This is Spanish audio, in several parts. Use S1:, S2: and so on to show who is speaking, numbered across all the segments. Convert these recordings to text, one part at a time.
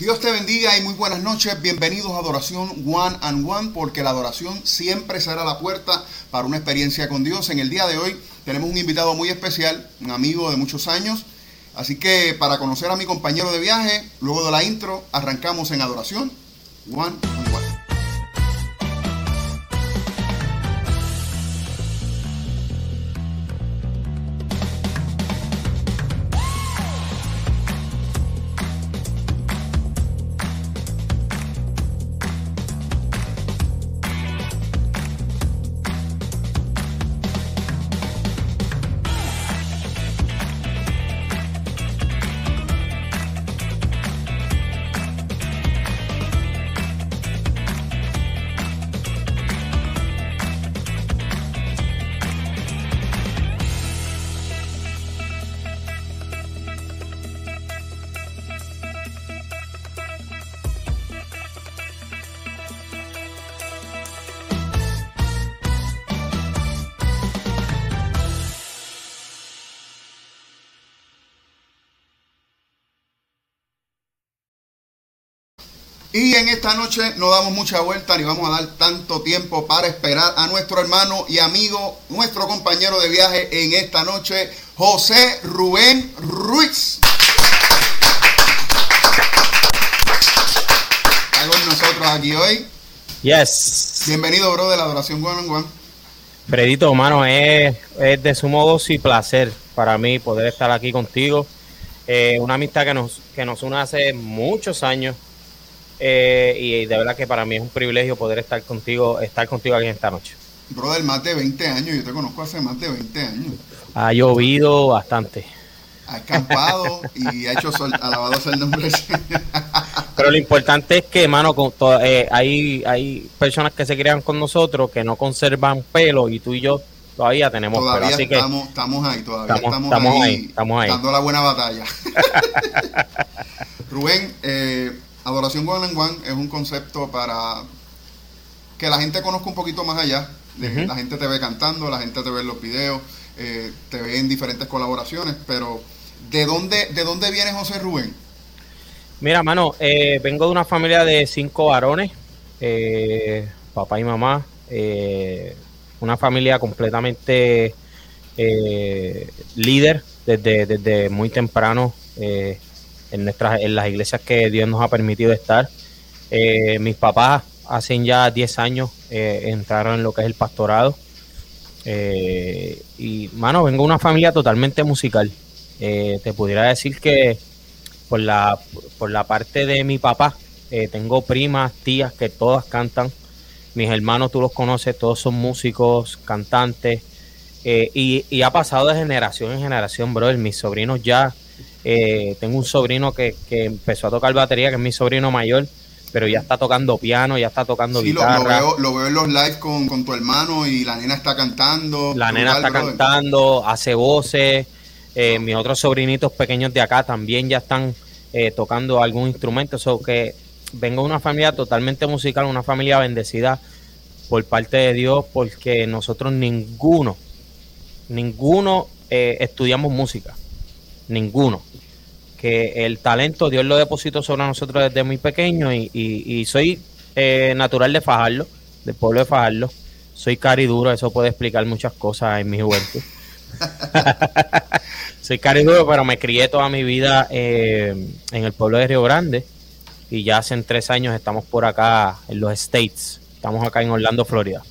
S1: Dios te bendiga y muy buenas noches. Bienvenidos a Adoración One and One, porque la adoración siempre será la puerta para una experiencia con Dios. En el día de hoy tenemos un invitado muy especial, un amigo de muchos años. Así que para conocer a mi compañero de viaje, luego de la intro, arrancamos en Adoración One en esta noche no damos mucha vuelta ni vamos a dar tanto tiempo para esperar a nuestro hermano y amigo, nuestro compañero de viaje en esta noche, José Rubén Ruiz. Está con nosotros aquí hoy.
S2: Yes.
S1: Bienvenido, bro, de la adoración One on One.
S2: Hermano, es, es de sumo gozo y placer para mí poder estar aquí contigo. Eh, una amistad que nos, que nos une hace muchos años. Eh, y de verdad que para mí es un privilegio poder estar contigo, estar contigo aquí esta noche.
S1: Brother, más de 20 años, yo te conozco hace más de 20 años.
S2: Ha llovido bastante.
S1: Ha escampado y ha hecho sol, alabado sea el nombre del Señor.
S2: Pero lo importante es que, con to- eh, hay, hay personas que se crean con nosotros que no conservan pelo y tú y yo todavía tenemos
S1: Todavía
S2: pelo. Así que
S1: estamos ahí, todavía
S2: Estamos-
S1: estamos,
S2: estamos
S1: ahí,
S2: ahí, estamos ahí.
S1: dando la buena batalla. Rubén, eh, Adoración One and One es un concepto para que la gente conozca un poquito más allá. La gente te ve cantando, la gente te ve en los videos, eh, te ve en diferentes colaboraciones, pero ¿de dónde, ¿de dónde viene José Rubén?
S2: Mira, mano, eh, vengo de una familia de cinco varones, eh, papá y mamá, una familia completamente líder desde, desde muy temprano eh, en, nuestras, en las iglesias que Dios nos ha permitido estar. Eh, mis papás hacen ya 10 años eh, entraron en lo que es el pastorado. Eh, y, mano, vengo de una familia totalmente musical. Eh, te pudiera decir que por la, por la parte de mi papá, tengo primas, tías que todas cantan. Mis hermanos, tú los conoces, todos son músicos, cantantes. y, y ha pasado de generación en generación, brother. Mis sobrinos ya, eh, tengo un sobrino que, que empezó a tocar batería, que es mi sobrino mayor, pero ya está tocando piano, ya está tocando
S1: Sí,
S2: guitarra.
S1: lo veo, lo veo en los lives con, con tu hermano y la nena está cantando.
S2: La nena está
S1: brother.
S2: cantando, hace voces. eh, mis otros sobrinitos pequeños de acá también ya están eh, tocando algún instrumento. So que vengo de una familia totalmente musical, una familia bendecida por parte de Dios, porque nosotros ninguno, ninguno eh, estudiamos música. Ninguno. Que el talento Dios lo depositó sobre nosotros desde muy pequeño y, y- y soy eh, natural de Fajarlo, del pueblo de Fajarlo. Soy cariduro, eso puede explicar muchas cosas en mi juventud. Soy cariduro, pero me crié toda mi vida eh, en el pueblo de Río Grande y ya hace tres años estamos por acá en los States. Estamos acá en Orlando, Florida.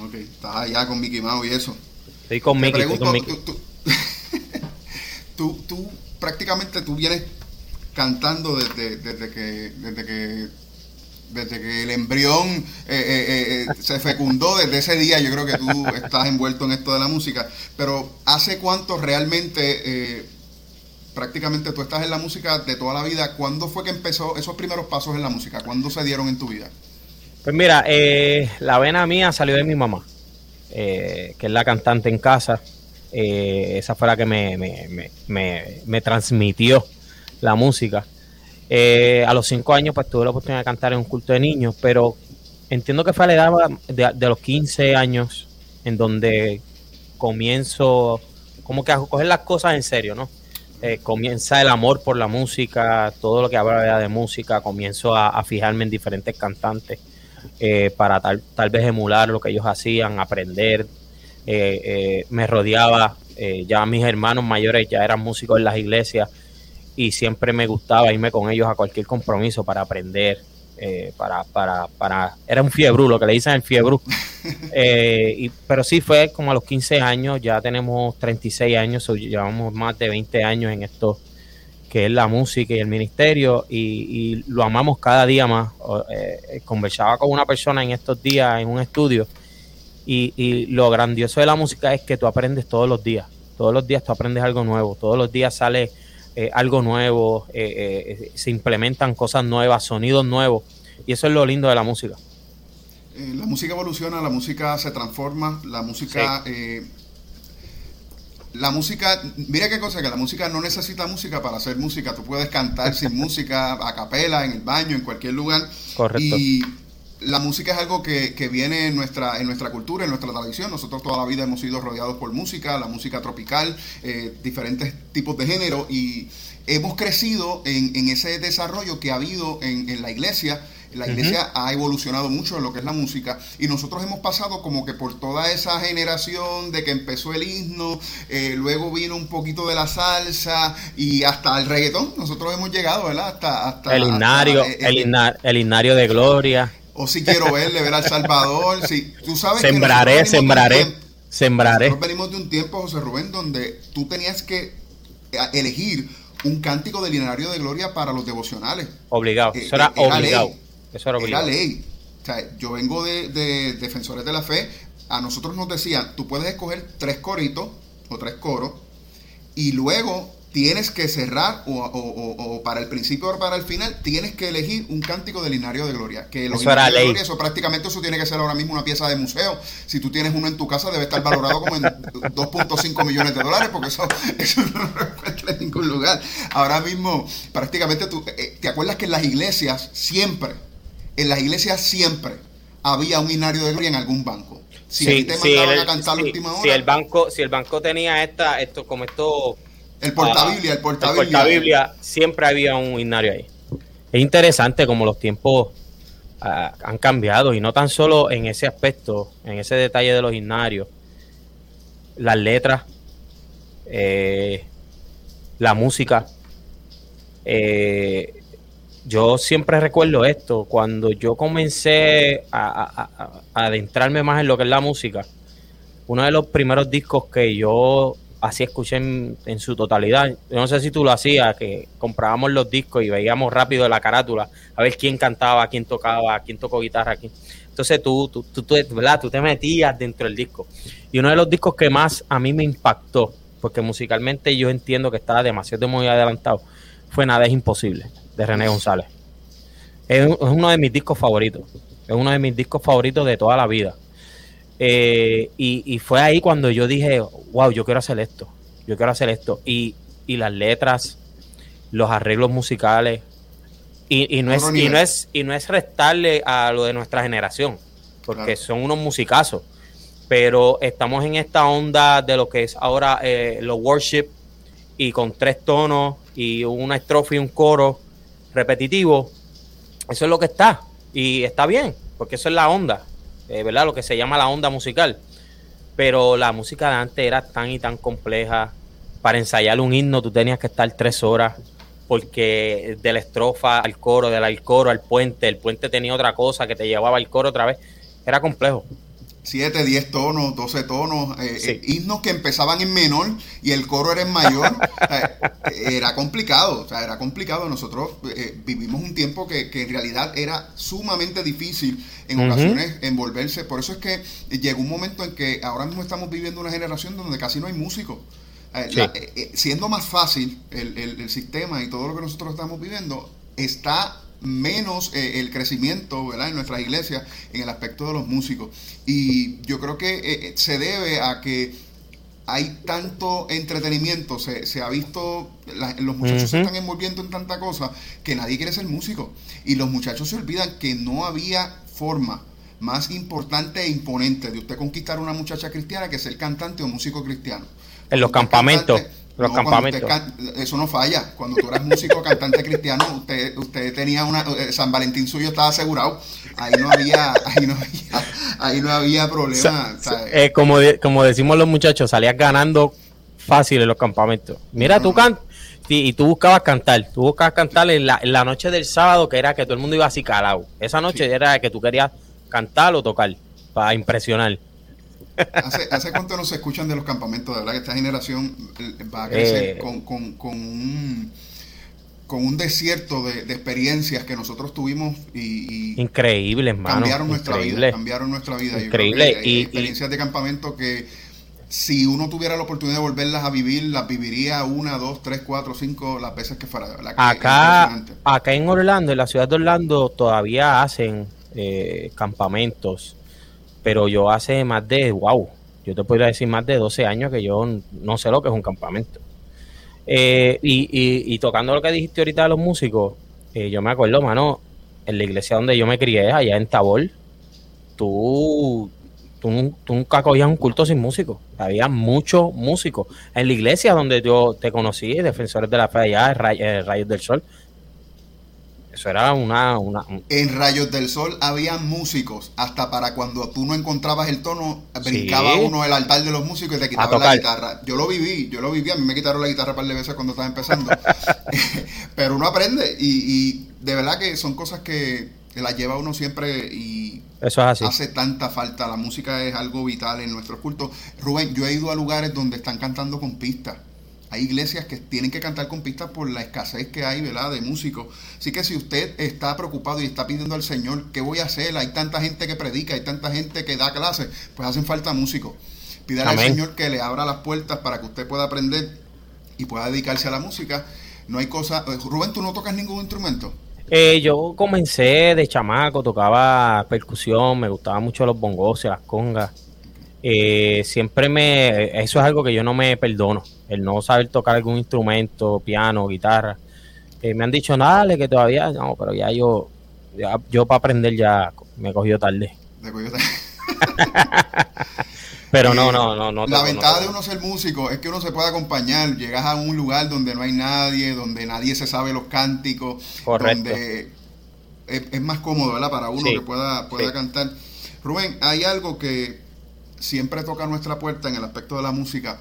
S1: Ok, estás allá con Mickey Mouse y eso.
S2: Estoy con Mickey, estoy
S1: pregunto,
S2: con Mickey.
S1: tú, tú- tú- tú prácticamente tú vienes cantando desde, desde que desde que desde que el embrión eh, eh, eh, se fecundó desde ese día yo creo que tú estás envuelto en esto de la música pero hace cuánto realmente prácticamente tú estás en la música de toda la vida ¿cuándo fue que empezó esos primeros pasos en la música? ¿cuándo se dieron en tu vida?
S2: Pues mira, la vena mía salió de mi mamá, que es la cantante en casa. Eh, esa fue la que me, me, me, me- transmitió la música. Eh, a los cinco años, pues tuve la oportunidad de cantar en un culto de niños, pero entiendo que fue a la edad de, de los 15 años en donde comienzo como que a coger las cosas en serio, ¿no? eh, comienza el amor por la música, todo lo que habla de música, comienzo a, fijarme en diferentes cantantes eh, para tal, tal vez emular lo que ellos hacían, aprender. Eh, me rodeaba, ya mis hermanos mayores ya eran músicos en las iglesias y siempre me gustaba irme con ellos a cualquier compromiso para aprender, eh, para, para, para, era un fiebru, lo que le dicen el fiebru. Eh, y, pero sí fue como a los 15 años, ya tenemos 36 años, llevamos más de 20 años en esto que es la música y el ministerio y, lo amamos cada día más. Eh, conversaba con una persona en estos días en un estudio y, y lo grandioso de la música es que tú aprendes todos los días, todos los días tú aprendes algo nuevo, todos los días sale algo nuevo, se implementan cosas nuevas, sonidos nuevos y eso es lo lindo de la música.
S1: Eh, la música evoluciona, la música se transforma, la música... Eh, la música, mira qué cosa, que la música no necesita música para hacer música. Tú puedes cantar sin música, a capela, en el baño, en cualquier lugar.
S2: Correcto.
S1: Y la música es algo que, viene en nuestra, en nuestra cultura, en nuestra tradición. Nosotros toda la vida hemos sido rodeados por música, la música tropical, eh, diferentes tipos de género y hemos crecido en, ese desarrollo que ha habido en, en la iglesia la iglesia ha evolucionado mucho en lo que es la música y nosotros hemos pasado como que por toda esa generación de que empezó el himno, eh, luego vino un poquito de la salsa y hasta el reggaetón. Nosotros hemos llegado, ¿verdad? Hasta, hasta
S2: el himnario, eh, el, el, himnario de gloria.
S1: O si quiero verle, ver al Salvador. Si, tú sabes
S2: sembraré, sembraré, sembraré.
S1: Nosotros venimos de un tiempo, José Rubén, donde tú tenías que eh, elegir un cántico del de gloria para los devocionales.
S2: Obligado, eso era, obligado. Eso
S1: era, ley. O sea, yo vengo de, Defensores de la Fe. A nosotros nos decían, tú puedes escoger tres coritos o tres coros y luego tienes que cerrar o, para el principio o para el final tienes que elegir un cántico del Linario de Gloria. Que
S2: los eso era ley. Gloria,
S1: eso prácticamente eso tiene que ser ahora mismo una pieza de museo. Si tú tienes uno en tu casa debe estar valorado como en 2.5 millones de dólares porque eso, eso no lo encuentras en ningún lugar. Ahora mismo prácticamente tú, eh, ¿te acuerdas que en las iglesias siempre en las iglesias siempre había un inario de gloria en algún banco.
S2: Si sí, te mandaban a cantar la última hora. Si el banco, si el banco tenía esta, esto, como esto.
S1: El portabiblia, el portabiblia.
S2: El portabiblia, siempre había un inario ahí. Es interesante como los tiempos ah, han cambiado y no tan solo en ese aspecto, en ese detalle de los himnarios, las letras, eh, la música. Eh, yo siempre recuerdo esto, cuando yo comencé a, adentrarme más en lo que es la música, uno de los primeros discos que yo así escuché en, su totalidad, yo no sé si tú lo hacías, que comprábamos los discos y veíamos rápido la carátula, a ver quién cantaba, quién tocaba, quién tocó guitarra aquí. Entonces tú, tú, tú, tú, ¿verdad? tú te metías dentro del disco. Y uno de los discos que más a mí me impactó, porque musicalmente yo entiendo que estaba demasiado muy adelantado, fue Nada es Imposible de René González. Es, uno de mis discos favoritos. Es uno de mis discos favoritos de toda la vida. Eh, y, fue ahí cuando yo dije, wow, yo quiero hacer esto. Yo quiero hacer esto. Y, las letras, los arreglos musicales. Y, no es, y, no es, y no es restarle a lo de nuestra generación. Porque son unos musicazos. Pero estamos en esta onda de lo que es ahora eh, los worship. Y con tres tonos y una estrofa y un coro repetitivo, eso es lo que está. Y está bien, porque eso es la onda, eh, ¿verdad? Lo que se llama la onda musical. Pero la música de antes era tan y tan compleja. Para ensayar un himno tú tenías que estar tres horas, porque de la estrofa al coro, del coro al puente, el puente tenía otra cosa que te llevaba al coro otra vez. Era complejo.
S1: 7, 10 tonos, 12 tonos, eh, eh, himnos que empezaban en menor y el coro era en mayor. era complicado, o sea, era complicado. Nosotros eh, vivimos un tiempo que, en realidad era sumamente difícil en ocasiones envolverse. Por eso es que llegó un momento en que ahora mismo estamos viviendo una generación donde casi no hay músicos. siendo más fácil el, el sistema y todo lo que nosotros estamos viviendo, está menos eh, el crecimiento ¿verdad? en nuestras iglesias en el aspecto de los músicos. Y yo creo que eh, eh, se debe a que hay tanto entretenimiento, se, se ha visto, los muchachos se están envolviendo en tanta cosa que nadie quiere ser músico. Y los muchachos se olvidan que no había forma más importante e imponente de usted conquistar a una muchacha cristiana que ser cantante o músico cristiano.
S2: En los campamentos Los campamentos.
S1: eso no falla. Cuando tú eras músico, cantante cristiano, usted, usted tenía una. Eh, San Valentín suyo estaba asegurado. Ahí no había, ahí no había, ahí no había problema.
S2: Eh, como, como decimos los muchachos, salías ganando fácil en los campamentos. Mira, tú cantas. Y, tú buscabas cantar, tú buscabas cantar en la, en la, noche del sábado, que era que todo el mundo iba así calado. Esa noche era que tú querías cantar o tocar para impresionar.
S1: ¿Hace, ¿Hace cuánto no se escuchan de los campamentos? De verdad que esta generación eh, va a crecer eh, con, con, con, un, con un desierto de, experiencias que nosotros tuvimos y,
S2: increíble, hermano.
S1: Cambiaron nuestra vida, cambiaron nuestra vida.
S2: Increíble.
S1: y, experiencias de campamento que si uno tuviera la oportunidad de volverlas a vivir, las viviría una, dos, tres, cuatro, cinco, las veces que fuera.
S2: acá, acá en Orlando, en la ciudad de Orlando, todavía hacen eh, campamentos pero yo hace más de, wow, yo te podría decir más de 12 años que yo no sé lo que es un campamento. Eh, y, tocando lo que dijiste ahorita de los músicos, eh, yo me acuerdo, mano, en la iglesia donde yo me crié, allá en Tabor, tú, tú, nunca cogías un culto sin músicos. Había muchos músicos. En la iglesia donde yo te conocí, Defensores de la Fe allá, Rayos del Sol, eso era una, una...
S1: En Rayos del Sol había músicos, hasta para cuando tú no encontrabas el tono, brincaba uno el altar de los músicos y te quitaba la guitarra. Yo lo viví, yo lo viví, a mí me quitaron la guitarra un par de veces cuando estaba empezando. Pero uno aprende y, de verdad que son cosas que las lleva uno siempre y
S2: Eso es así.
S1: hace tanta falta. La música es algo vital en nuestros cultos. Rubén, yo he ido a lugares donde están cantando con pistas hay iglesias que tienen que cantar con pistas por la escasez que hay, ¿verdad?, de músicos. Así que si usted está preocupado y está pidiendo al Señor, ¿qué voy a hacer? Hay tanta gente que predica, hay tanta gente que da clases, pues hacen falta músicos. Pídale al Señor que le abra las puertas para que usted pueda aprender y pueda dedicarse a la música. No hay cosa... Eh, Rubén, ¿tú no tocas ningún instrumento?
S2: Eh, yo comencé de chamaco, tocaba percusión, me gustaban mucho los bongos y las congas. Eh, siempre me... Eso es algo que yo no me perdono el no saber tocar algún instrumento, piano, guitarra. Eh, me han dicho, dale, que todavía, no, pero ya yo, ya, yo para aprender ya me cogió tarde. cogió tarde. pero no, no, no, no.
S1: La ventaja de uno ser músico es que uno se puede acompañar. Llegas a un lugar donde no hay nadie, donde nadie se sabe los cánticos, Correcto. donde es, más cómodo, ¿verdad? Para uno que pueda, pueda cantar. Rubén, hay algo que siempre toca nuestra puerta en el aspecto de la música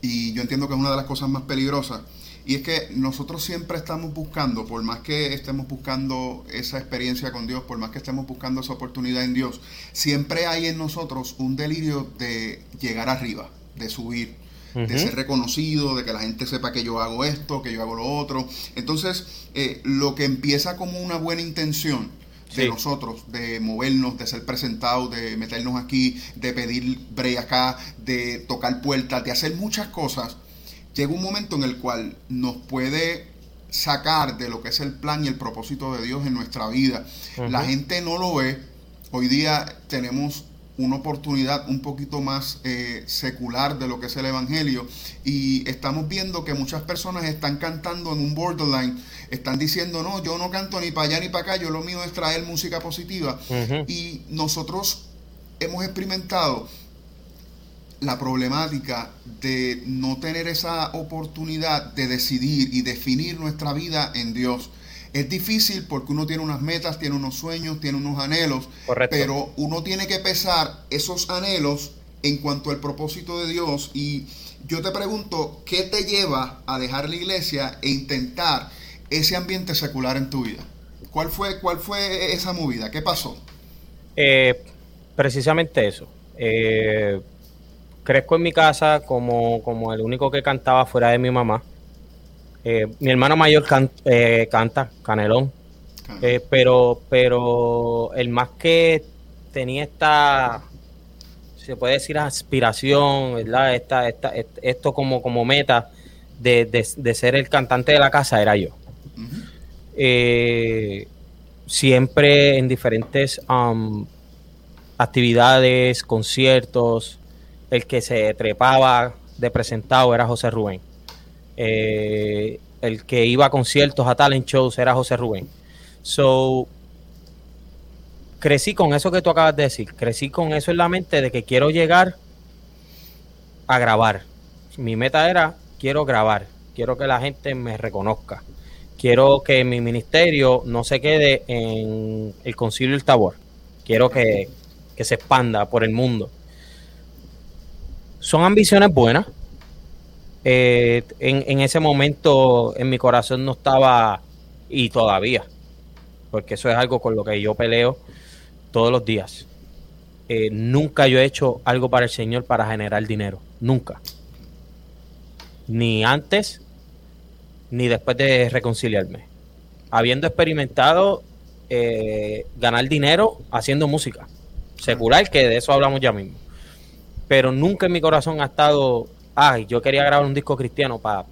S1: y yo entiendo que es una de las cosas más peligrosas. Y es que nosotros siempre estamos buscando, por más que estemos buscando esa experiencia con Dios, por más que estemos buscando esa oportunidad en Dios, siempre hay en nosotros un delirio de llegar arriba, de subir, de ser reconocido, de que la gente sepa que yo hago esto, que yo hago lo otro. Entonces, eh, lo que empieza como una buena intención, de nosotros, de movernos, de ser presentados, de meternos aquí, de pedir bre acá, de tocar puertas, de hacer muchas cosas, llega un momento en el cual nos puede sacar de lo que es el plan y el propósito de Dios en nuestra vida. La gente no lo ve. Hoy día tenemos una oportunidad un poquito más eh, secular de lo que es el Evangelio. Y estamos viendo que muchas personas están cantando en un borderline, están diciendo, no, yo no canto ni para allá ni para acá, yo lo mío es traer música positiva y nosotros hemos experimentado la problemática de no tener esa oportunidad de decidir y definir nuestra vida en Dios. Es difícil porque uno tiene unas metas, tiene unos sueños, tiene unos anhelos, pero uno tiene que pesar esos anhelos en cuanto al propósito de Dios y yo te pregunto, ¿qué te lleva a dejar la iglesia e intentar ese ambiente secular en tu vida? ¿Cuál fue, cuál fue esa movida? ¿Qué pasó?
S2: Eh, precisamente eso. Eh, crezco en mi casa como, como el único que cantaba fuera de mi mamá. Eh, mi hermano mayor eh, canta, Canelón, eh, pero, pero el más que tenía esta, se puede decir aspiración, ¿verdad? Esta, esta, esto como, como meta de, ser el cantante de la casa era yo. siempre en diferentes um, actividades, conciertos, el que se trepaba de presentado era José Rubén. Eh, el que iba a conciertos, a talent shows, era José Rubén. So, crecí con eso que tú acabas de decir. Crecí con eso en la mente de que quiero llegar a grabar. Mi meta era quiero grabar, quiero que la gente me reconozca, quiero que mi ministerio no se quede en el concilio del Tabor, quiero que, que se expanda por el mundo. Son ambiciones buenas. Eh, en, ese momento en mi corazón no estaba, y todavía, porque eso es algo con lo que yo peleo todos los días. Eh, nunca yo he hecho algo para el Señor para generar dinero. Nunca. Ni antes, ni después de reconciliarme. Habiendo experimentado eh, ganar dinero haciendo música secular, que de eso hablamos ya mismo. Pero nunca en mi corazón ha estado, ay, yo quería grabar un disco cristiano para,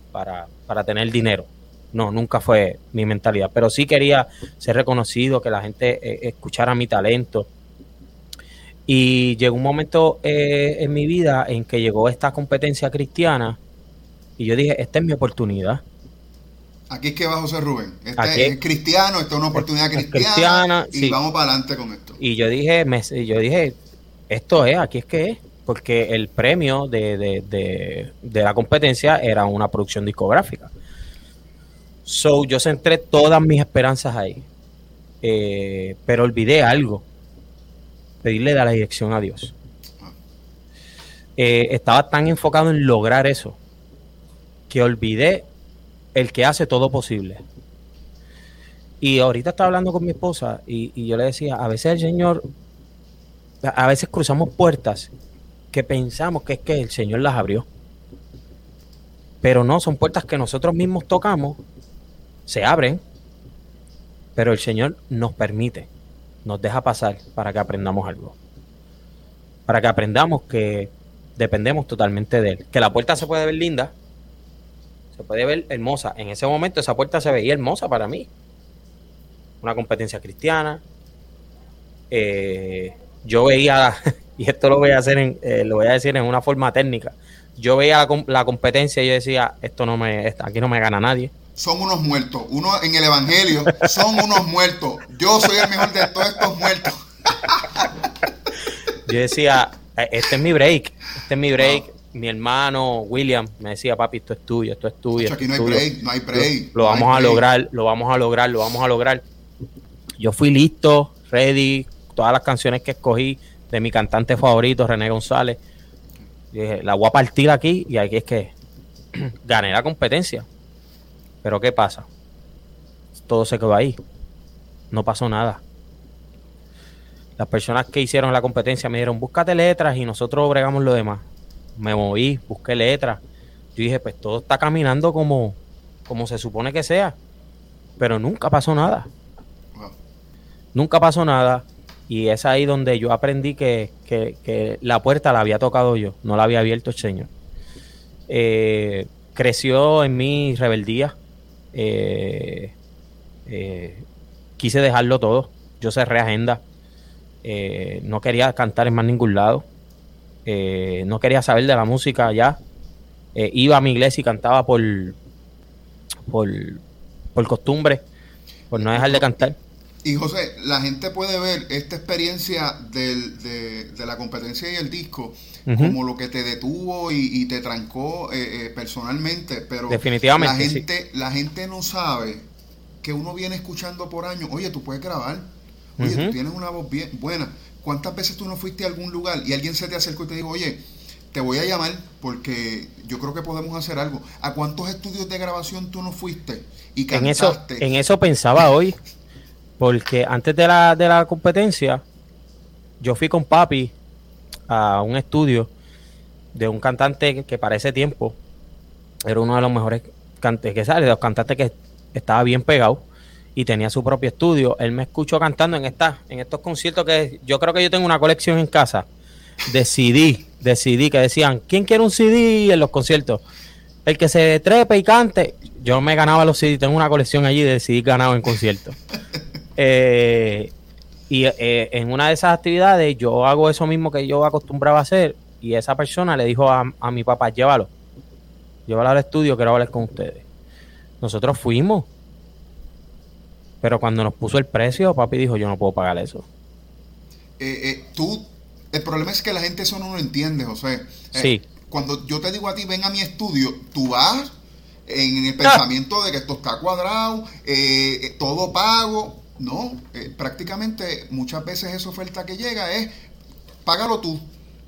S2: para tener dinero. No, nunca fue mi mentalidad. Pero sí quería ser reconocido, que la gente eh, escuchara mi talento. Y llegó un momento eh, en mi vida en que llegó esta competencia cristiana y yo dije, esta es mi oportunidad.
S1: Aquí es que va José Rubén. Este es cristiano, esta es una oportunidad cristiana, y vamos para adelante con esto.
S2: Y yo dije, me, yo dije, esto es, aquí es que es, porque el premio de, de, de la competencia era una producción discográfica. So, yo centré todas mis esperanzas ahí. Eh, pero olvidé algo. Pedirle la dirección a Dios. Eh, estaba tan enfocado en lograr eso que olvidé el que hace todo posible. Y ahorita estaba hablando con mi esposa y, y, yo le decía, a veces el Señor, a veces cruzamos puertas que pensamos que es que el Señor las abrió. Pero no, son puertas que nosotros mismos tocamos se abren, pero el Señor nos permite, nos deja pasar para que aprendamos algo. Para que aprendamos que dependemos totalmente de Él. Que la puerta se puede ver linda, se puede ver hermosa. En ese momento esa puerta se veía hermosa para mí. Una competencia cristiana. Eh, yo veía, y esto lo voy a hacer en, eh, lo voy a decir en una forma técnica. Yo veía la, la competencia y yo decía, esto no me, aquí no me gana nadie
S1: son unos muertos. Uno en el Evangelio son unos muertos. Yo soy el mejor de todos estos muertos.
S2: Yo decía, eh, este es mi break, este es mi break. Mi hermano William me decía, papi, esto es tuyo, esto es tuyo.
S1: aquí no hay break, no hay break.
S2: Lo, vamos a lograr, lo vamos a lograr, lo vamos a lograr. Yo fui listo, ready, todas las canciones que escogí de mi cantante favorito, René González. dije, la voy a partir aquí y aquí es que gané la competencia. Pero ¿qué pasa? Todo se quedó ahí. No pasó nada. Las personas que hicieron la competencia me dijeron, búscate letras y nosotros bregamos lo demás. Me moví, busqué letras. Yo dije, pues todo está caminando como, como se supone que sea. Pero nunca pasó nada. Nunca pasó nada. Y es ahí donde yo aprendí que, que, la puerta la había tocado yo, no la había abierto el Señor. Eh, creció en mi rebeldía, eh, eh, quise dejarlo todo. Yo cerré agenda. No quería cantar en más ningún lado. no quería saber de la música ya. iba a mi iglesia y cantaba por, por, por costumbre, por no dejar de cantar.
S1: Y José, la gente puede ver esta experiencia del, de, la competencia y el disco como lo que te detuvo y, te trancó eh, eh, personalmente, pero
S2: Definitivamente,
S1: la gente, la gente no sabe que uno viene escuchando por años, oye, tú puedes grabar, oye, tú tienes una voz bien buena. ¿Cuántas veces tú no fuiste a algún lugar y alguien se te acercó y te dijo, oye, te voy a llamar porque yo creo que podemos hacer algo? ¿A cuántos estudios de grabación tú no fuiste y
S2: cantaste? En eso, en eso pensaba hoy. Porque antes de la, de la competencia, yo fui con papi a un estudio de un cantante que para ese tiempo era uno de los mejores cantantes que sale, de los cantantes que estaba bien pegado y tenía su propio estudio. Él me escuchó cantando en esta, en estos conciertos que yo creo que yo tengo una colección en casa de CD, de CD que decían, ¿quién quiere un CD en los conciertos? El que se trepe y cante. Yo me ganaba los CD, tengo una colección allí de CD ganado en conciertos. Eh, y eh, en una de esas actividades yo hago eso mismo que yo acostumbraba a hacer y esa persona le dijo a, mi papá, llévalo, llévalo al estudio, quiero hablar con ustedes. Nosotros fuimos, pero cuando nos puso el precio, papi dijo, yo no puedo pagar eso.
S1: Eh, tú, el problema es que la gente eso no lo entiende, José.
S2: sí
S1: cuando yo te digo a ti, ven a mi estudio, tú vas en el pensamiento de que esto está cuadrado, eh, eh, todo pago. No, eh, prácticamente muchas veces esa oferta que llega es, págalo tú.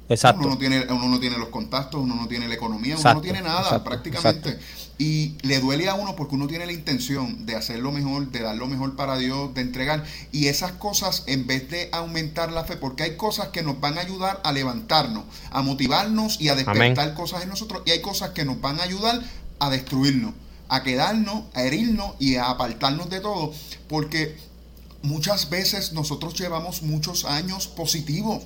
S2: Exacto.
S1: Uno no tiene, uno no tiene los contactos, uno no tiene la economía, uno no tiene nada prácticamente. Y le duele a uno porque uno tiene la intención de hacer lo mejor, de dar lo mejor para Dios, de entregar. Y esas cosas, en vez de aumentar la fe, porque hay cosas que nos van a ayudar a levantarnos, a motivarnos y a despertar cosas en nosotros. Y hay cosas que nos van a ayudar a destruirnos, a quedarnos, a herirnos y a apartarnos de todo. Porque muchas veces nosotros llevamos muchos años positivos.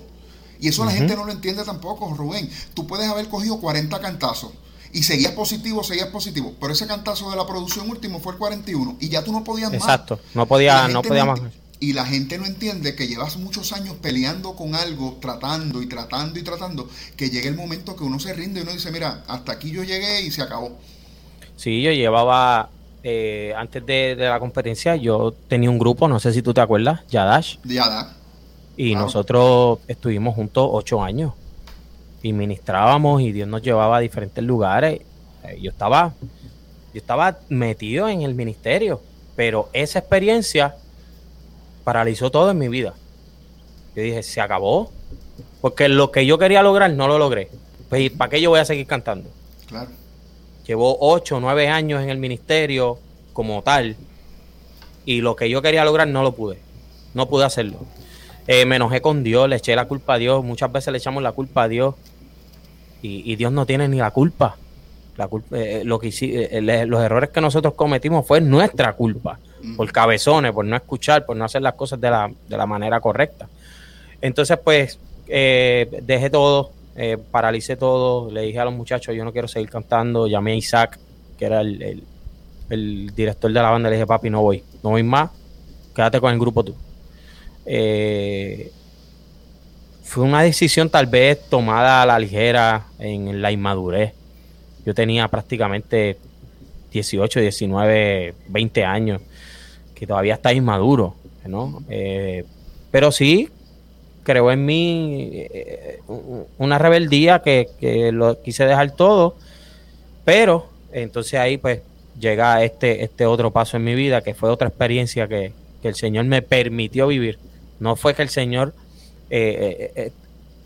S1: Y eso la gente no lo entiende tampoco, Rubén. Tú puedes haber cogido 40 cantazos y seguías positivo, seguías positivo. Pero ese cantazo de la producción último fue el 41 y ya tú no podías
S2: más. Exacto, no podía, no podía más.
S1: Y la gente no entiende que llevas muchos años peleando con algo, tratando y tratando y tratando, que llegue el momento que uno se rinde y uno dice, mira, hasta aquí yo llegué y se acabó.
S2: Sí, yo llevaba, eh, antes de, la competencia, yo tenía un grupo, no sé si tú te acuerdas, Yadash.
S1: Yadash.
S2: Y nosotros estuvimos juntos ocho años y ministrábamos y Dios nos llevaba a diferentes lugares. Eh, yo estaba, yo estaba metido en el ministerio, pero esa experiencia paralizó todo en mi vida. Yo dije, se acabó, porque lo que yo quería lograr no lo logré. Pues, ¿para qué yo voy a seguir cantando?
S1: Claro.
S2: Llevo ocho, nueve años en el ministerio como tal, y lo que yo quería lograr no lo pude. No pude hacerlo. Eh, me enojé con Dios, le eché la culpa a Dios. Muchas veces le echamos la culpa a Dios y, Dios no tiene ni la culpa. La culpa eh, eh, lo que eh, los errores que nosotros cometimos fue nuestra culpa, por cabezones, por no escuchar, por no hacer las cosas de la, de la manera correcta. Entonces, pues, dejé todo, paralicé todo, le dije a los muchachos, yo no quiero seguir cantando, llamé a Isaac, que era el, director de la banda, le dije, papi, no voy, no voy más, quédate con el grupo tú. Eh, fue una decisión tal vez tomada a la ligera en la inmadurez. Yo tenía prácticamente 18, 19, 20 años, que todavía está inmaduro, ¿no? Eh, pero sí creó en mí eh, una rebeldía que, lo quise dejar todo, pero entonces ahí pues llega este, este otro paso en mi vida, que fue otra experiencia que, que el Señor me permitió vivir. No fue que el Señor eh, eh, eh,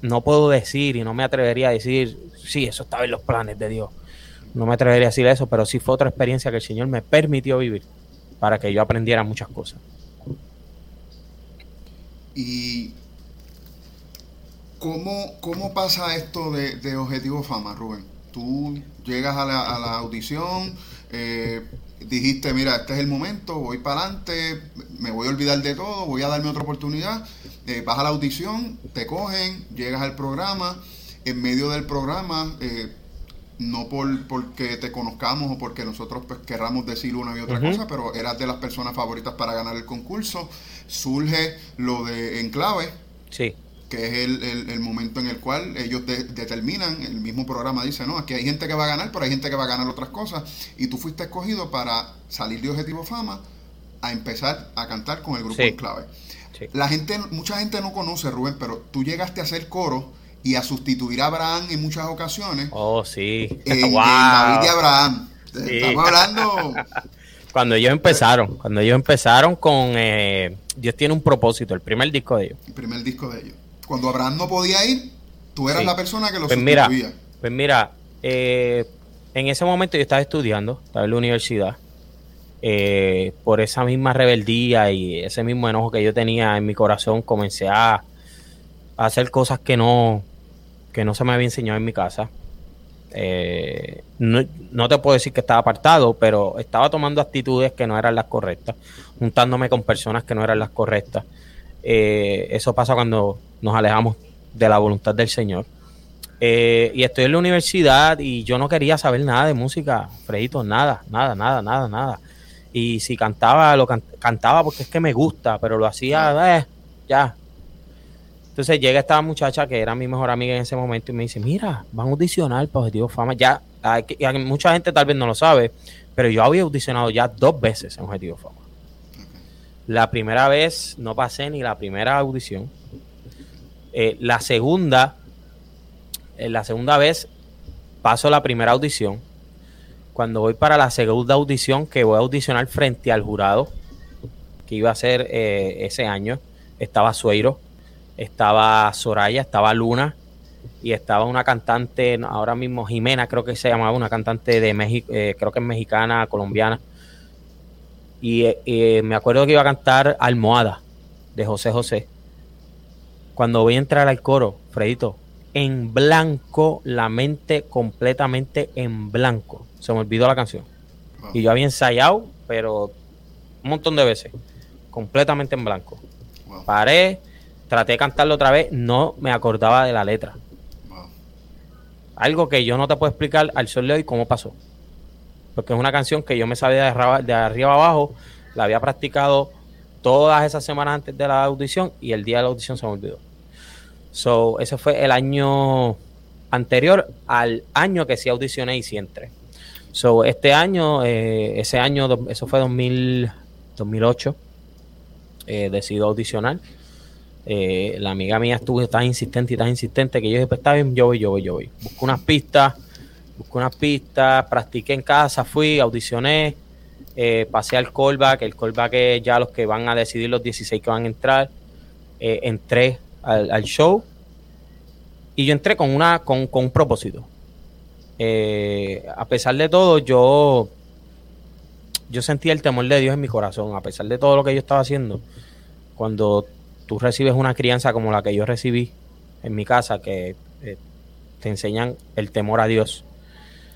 S2: no puedo decir y no me atrevería a decir, sí, eso estaba en los planes de Dios. No me atrevería a decir eso, pero sí fue otra experiencia que el Señor me permitió vivir para que yo aprendiera muchas cosas.
S1: ¿Y cómo, cómo pasa esto de, Objetivo Fama, Rubén? Tú llegas a la, audición, dijiste, mira, este es el momento, voy para adelante, me voy a olvidar de todo, voy a darme otra oportunidad. Eh, vas a la audición, te cogen, llegas al programa, en medio del programa, eh, no por porque te conozcamos o porque nosotros pues, querramos decir una y otra cosa, pero eras de las personas favoritas para ganar el concurso, surge lo de Enclave.
S2: Sí
S1: que es el, momento en el cual ellos determinan, el mismo programa dice, no, aquí hay gente que va a ganar, pero hay gente que va a ganar otras cosas, y tú fuiste escogido para salir de Objetivo Fama a empezar a cantar con el grupo en clave. La gente, mucha gente no conoce, Rubén, pero tú llegaste a hacer coro y a sustituir a Abraham en muchas ocasiones.
S2: Oh, sí.
S1: En, David de Abraham. Estamos hablando...
S2: Cuando ellos empezaron, cuando ellos empezaron con eh, Dios tiene un propósito, el primer disco de ellos.
S1: El primer disco de ellos. Cuando Abraham no podía ir, tú eras la persona que lo
S2: pues Mira, pues mira, eh, en ese momento yo estaba estudiando, estaba en la universidad. Eh, por esa misma rebeldía y ese mismo enojo que yo tenía en mi corazón, comencé a, hacer cosas que no, que no se me había enseñado en mi casa. Eh, no, te puedo decir que estaba apartado, pero estaba tomando actitudes que no eran las correctas, juntándome con personas que no eran las correctas. Eso pasa cuando nos alejamos de la voluntad del Señor. Eh, y estoy en la universidad y yo no quería saber nada de música, Fredito, nada, nada, nada, nada, nada. Y si cantaba, lo cantaba porque es que me gusta, pero lo hacía, eh, ya. Entonces llega esta muchacha que era mi mejor amiga en ese momento y me dice, mira, van a audicionar para Objetivo Fama. Ya, hay, mucha gente tal vez no lo sabe, pero yo había audicionado ya dos veces en Objetivo Fama. La primera vez no pasé ni la primera audición eh, la segunda, eh, la segunda vez paso la primera audición. Cuando voy para la segunda audición, que voy a audicionar frente al jurado, que iba a ser eh, ese año, estaba Sueiro, estaba Soraya, estaba Luna y estaba una cantante, ahora mismo Jimena, creo que se llamaba, una cantante de México, creo que es mexicana, colombiana. Y eh, me acuerdo que iba a cantar Almohada de José José. Cuando voy a entrar al coro, Fredito, en blanco, la mente completamente en blanco. Se me olvidó la canción. Y yo había ensayado, pero un montón de veces, completamente en blanco. Paré, traté de cantarlo otra vez, no me acordaba de la letra. Algo que yo no te puedo explicar al sol de hoy cómo pasó. Porque es una canción que yo me sabía de arriba, de abajo, la había practicado todas esas semanas antes de la audición y el día de la audición se me olvidó. So, ese fue el año anterior al año que sí audicioné y sí entré. So, este año, eh, ese año, eso fue 2000, 2008, eh, decido audicionar. Eh, la amiga mía estuvo tan insistente y tan insistente que yo dije, pues está bien, yo voy, yo voy, yo voy. Busco unas pistas, busco unas pistas, practiqué en casa, fui, audicioné, eh, pasé al callback, el callback es ya los que van a decidir los 16 que van a entrar. Eh, entré al, show y yo entré con, una, con, un propósito. Eh, a pesar de todo, yo, yo sentía el temor de Dios en mi corazón, a pesar de todo lo que yo estaba haciendo. Cuando tú recibes una crianza como la que yo recibí en mi casa, que te enseñan el temor a Dios,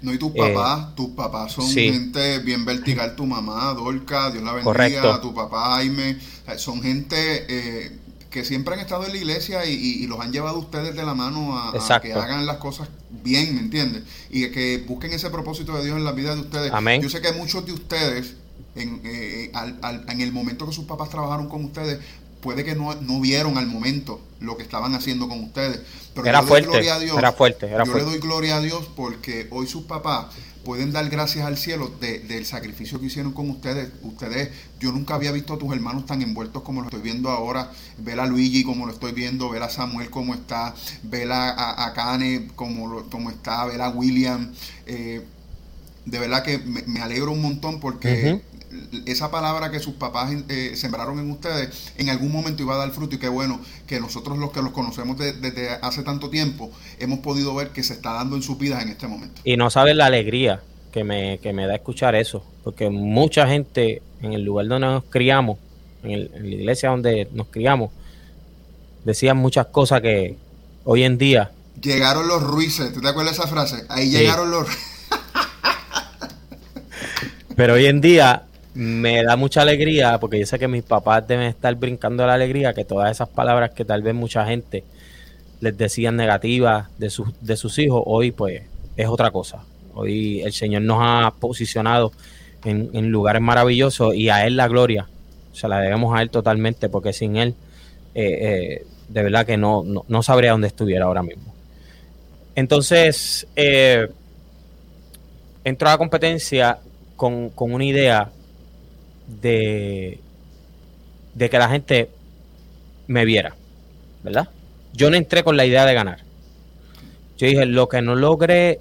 S1: no, y tus eh, papás, tus papás son gente bien vertical, tu mamá, Dorca, Dios la bendiga, tu papá Jaime, son gente eh, que siempre han estado en la iglesia y, los han llevado ustedes de la mano a, que hagan las cosas bien, ¿me entiendes? Y que busquen ese propósito de Dios en la vida de ustedes.
S2: Amén.
S1: Yo sé que muchos de ustedes, en, eh, en el momento que sus papás trabajaron con ustedes, puede que no, no, vieron al momento lo que estaban haciendo con ustedes. Pero
S2: era, fuerte, a Dios, era fuerte,
S1: yo le doy gloria a Dios porque hoy sus papás pueden dar gracias al cielo del sacrificio que hicieron con ustedes. Ustedes, yo nunca había visto a tus hermanos tan envueltos como lo estoy viendo ahora. Ver a Luigi como lo estoy viendo, ver a Samuel como está, ver a, a, Kane como, como está, ver a William. Eh, de verdad que me, alegro un montón porque esa palabra que sus papás eh, sembraron en ustedes en algún momento iba a dar fruto y qué bueno que nosotros los que los conocemos desde hace tanto tiempo hemos podido ver que se está dando en sus vidas en este momento.
S2: Y no sabes la alegría que me, que me da escuchar eso, porque mucha gente en el lugar donde nos criamos, en, la iglesia donde nos criamos, decían muchas cosas que hoy en día...
S1: Llegaron los ruices, ¿tú te acuerdas de esa frase? Ahí llegaron los...
S2: Pero hoy en día me da mucha alegría porque yo sé que mis papás deben estar brincando la alegría que todas esas palabras que tal vez mucha gente les decían negativas de sus, de sus hijos, hoy pues es otra cosa. Hoy el Señor nos ha posicionado en, lugares maravillosos y a Él la gloria. Se la debemos a Él totalmente porque sin Él eh, eh, de verdad que no, no, sabría dónde estuviera ahora mismo. Entonces, eh, entro a la competencia con, con una idea de, de que la gente me viera, ¿verdad? Yo no entré con la idea de ganar. Yo dije, lo que no logré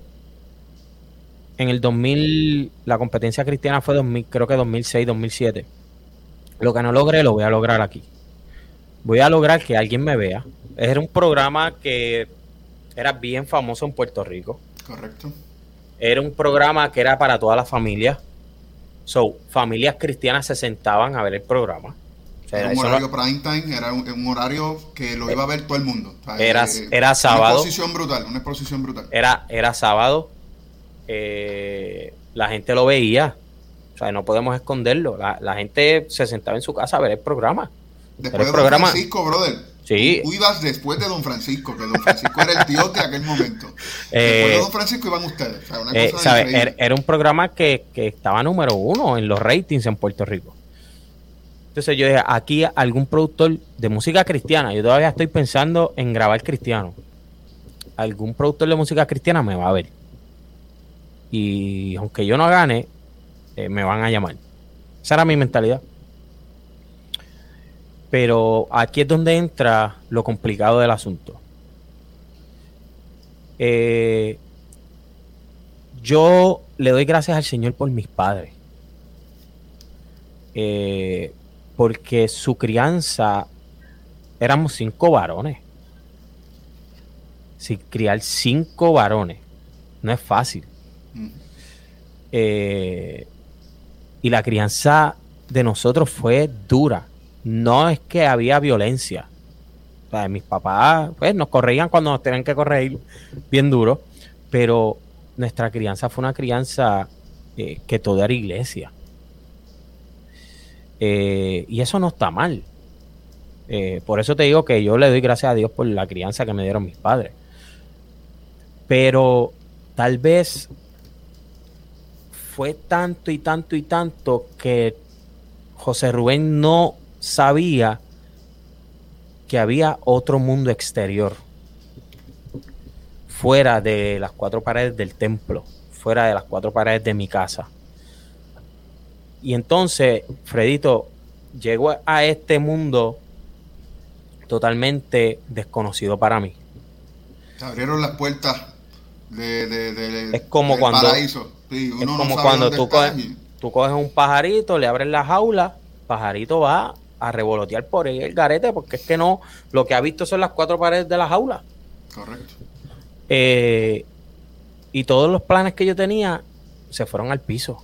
S2: en el 2000, la competencia cristiana fue 2000, creo que 2006, 2007. Lo que no logré lo voy a lograr aquí. Voy a lograr que alguien me vea. Era un programa que era bien famoso en Puerto Rico.
S1: Correcto.
S2: Era un programa que era para toda la familia. So, familias cristianas se sentaban a ver el programa.
S1: era un horario prime time, era un, horario que lo iba a ver todo el mundo.
S2: era, eh, era sábado. Una
S1: exposición brutal, una exposición brutal.
S2: Era, era sábado. Eh, la gente lo veía. O sea, no podemos esconderlo. La, gente se sentaba en su casa a ver el programa.
S1: Después del programa, Francisco, brother.
S2: Sí.
S1: Tú, ibas después de Don Francisco, que Don Francisco era el tío de aquel momento. después de Don Francisco iban ustedes.
S2: Eh, era, un programa que, estaba número uno en los ratings en Puerto Rico. Entonces yo dije, aquí algún productor de música cristiana, yo todavía estoy pensando en grabar cristiano. Algún productor de música cristiana me va a ver. Y aunque yo no gane, eh, me van a llamar. Esa era mi mentalidad. Pero aquí es donde entra lo complicado del asunto. Eh, yo le doy gracias al Señor por mis padres. Eh, porque su crianza éramos cinco varones. Si criar cinco varones no es fácil. Eh, y la crianza de nosotros fue dura. No es que había violencia. mis papás pues, nos corrían cuando nos tenían que correr bien duro, pero nuestra crianza fue una crianza eh, que toda era iglesia. Eh, y eso no está mal. Eh, por eso te digo que yo le doy gracias a Dios por la crianza que me dieron mis padres. Pero tal vez fue tanto y tanto y tanto que José Rubén no sabía que había otro mundo exterior, fuera de las cuatro paredes del templo, fuera de las cuatro paredes de mi casa. Y entonces, Fredito llegó a este mundo totalmente desconocido para mí.
S1: Se abrieron las puertas de,
S2: es como cuando,
S1: paraíso.
S2: es como cuando tú coges, tú coges un pajarito, le abres la jaula, pajarito va a revolotear por el garete, porque es que no, lo que ha visto son las cuatro paredes de la jaula.
S1: Correcto.
S2: Eh, y todos los planes que yo tenía se fueron al piso.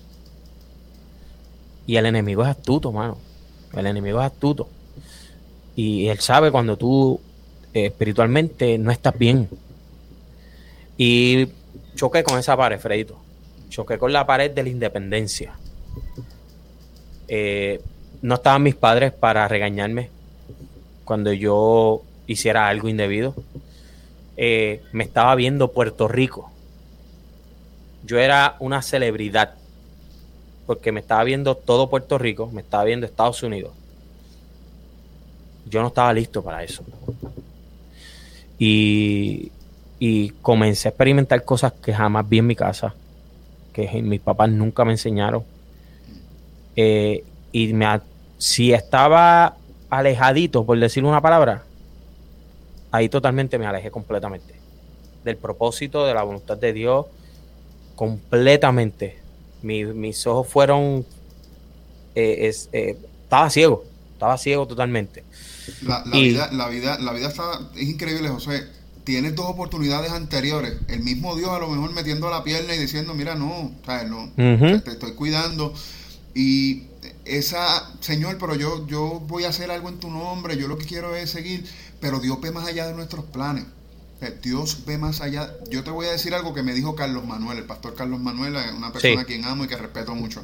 S2: Y el enemigo es astuto, mano. El enemigo es astuto. Y él sabe cuando tú eh, espiritualmente no estás bien. Y choqué con esa pared, Fredito. Choqué con la pared de la independencia. Eh, no estaban mis padres para regañarme cuando yo hiciera algo indebido. Eh, me estaba viendo Puerto Rico. Yo era una celebridad porque me estaba viendo todo Puerto Rico, me estaba viendo Estados Unidos. Yo no estaba listo para eso. Y, y comencé a experimentar cosas que jamás vi en mi casa, que mis papás nunca me enseñaron. Eh, y me, si estaba alejadito, por decir una palabra, ahí totalmente me alejé completamente del propósito, de la voluntad de Dios, completamente mis ojos fueron... Eh, eh, estaba ciego, estaba ciego totalmente.
S1: La, vida, la, vida, la vida está, es increíble, José. Tienes dos oportunidades anteriores. El mismo Dios a lo mejor metiendo la pierna y diciendo, mira, no, no te, estoy cuidando. Y esa, Señor, pero yo, yo voy a hacer algo en tu nombre, yo lo que quiero es seguir, pero Dios ve más allá de nuestros planes. Dios ve más allá. Yo te voy a decir algo que me dijo Carlos Manuel, el pastor Carlos Manuel, una persona a quien amo y que respeto mucho.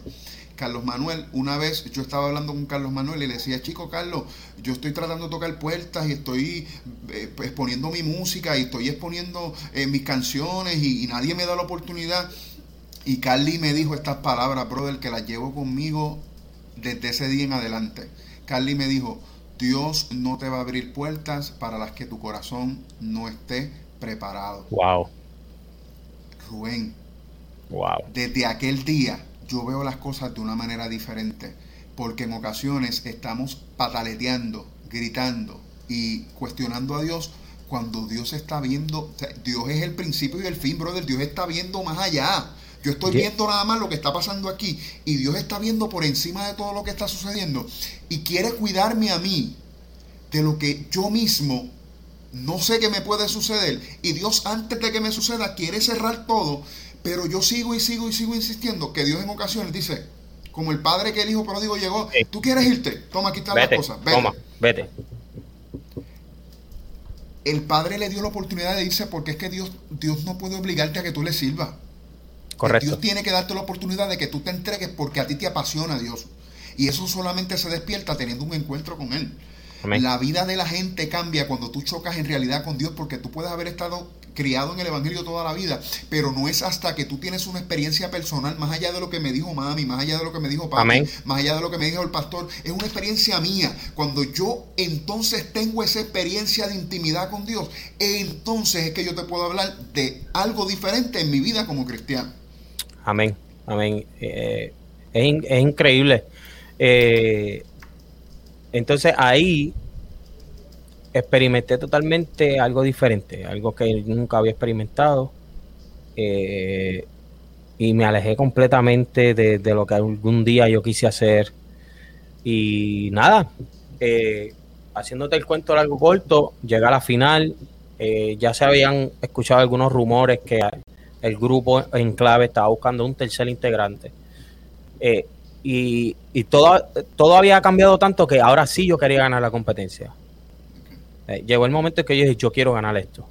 S1: Carlos Manuel, una vez yo estaba hablando con Carlos Manuel y le decía, chico Carlos, yo estoy tratando de tocar puertas y estoy eh, exponiendo mi música y estoy exponiendo eh, mis canciones y, y, nadie me da la oportunidad. Y Carly me dijo estas palabras, brother, que las llevo conmigo desde ese día en adelante. Carly me dijo, Dios no te va a abrir puertas para las que tu corazón no esté preparado.
S2: Wow.
S1: Rubén.
S2: Wow.
S1: Desde aquel día yo veo las cosas de una manera diferente, porque en ocasiones estamos pataleteando, gritando y cuestionando a Dios cuando Dios está viendo, Dios es el principio y el fin, brother, Dios está viendo más allá. Yo estoy viendo nada más lo que está pasando aquí y Dios está viendo por encima de todo lo que está sucediendo y quiere cuidarme a mí de lo que yo mismo no sé qué me puede suceder. Y Dios antes de que me suceda quiere cerrar todo, pero yo sigo y sigo y sigo insistiendo que Dios en ocasiones dice, como el padre que el hijo pródigo llegó, tú quieres irte, toma, aquí está la cosa,
S2: vete. Toma, vete.
S1: El padre le dio la oportunidad de irse porque es que Dios, Dios no puede obligarte a que tú le sirvas. Dios tiene que darte la oportunidad de que tú te entregues porque a ti te apasiona Dios. Y eso solamente se despierta teniendo un encuentro con Él. La vida de la gente cambia cuando tú chocas en realidad con Dios porque tú puedes haber estado criado en el Evangelio toda la vida, pero no es hasta que tú tienes una experiencia personal, más allá de lo que me dijo mami, más allá de lo que me dijo papi, más allá de lo que me dijo el pastor, es una experiencia mía. Cuando yo entonces tengo esa experiencia de intimidad con Dios, entonces es que yo te puedo hablar de algo diferente en mi vida como cristiano.
S2: Amén, amén. Eh, es, increíble. Eh, entonces ahí experimenté totalmente algo diferente, algo que nunca había experimentado. Eh, y me alejé completamente de, lo que algún día yo quise hacer. Y nada, eh, haciéndote el cuento largo corto, llega a la final. Eh, ya se habían escuchado algunos rumores que el grupo en clave estaba buscando un tercer integrante. Eh, y, todo, todo había cambiado tanto que ahora sí yo quería ganar la competencia. llegó el momento en que yo dije, yo quiero ganar esto.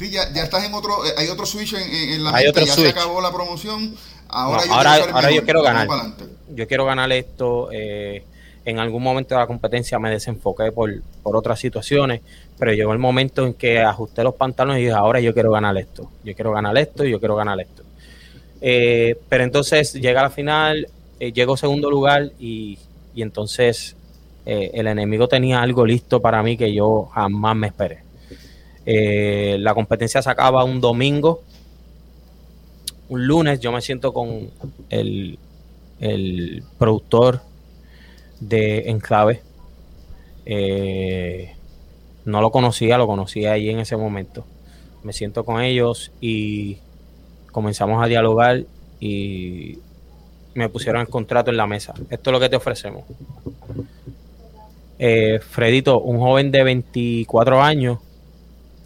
S1: Sí, ya, estás en otro, eh, hay otro switch en, la
S2: hay mente,
S1: ya
S2: se
S1: acabó la promoción. Ahora, yo,
S2: ahora, quiero ahora yo quiero ganar. Yo quiero ganar esto. Eh, en algún momento de la competencia me desenfoqué por, por otras situaciones, pero llegó el momento en que ajusté los pantalones y dije, ahora yo quiero ganar esto. Yo quiero ganar esto yo quiero ganar esto. Eh, pero entonces llega la final, llego segundo lugar y, y entonces el enemigo tenía algo listo para mí que yo jamás me esperé. Eh, la competencia se acaba un domingo. Un lunes yo me siento con el, el productor de Enclave. Eh, no lo conocía, lo conocía ahí en ese momento. Me siento con ellos y comenzamos a dialogar y me pusieron el contrato en la mesa. Esto es lo que te ofrecemos. Eh, Fredito, un joven de 24 años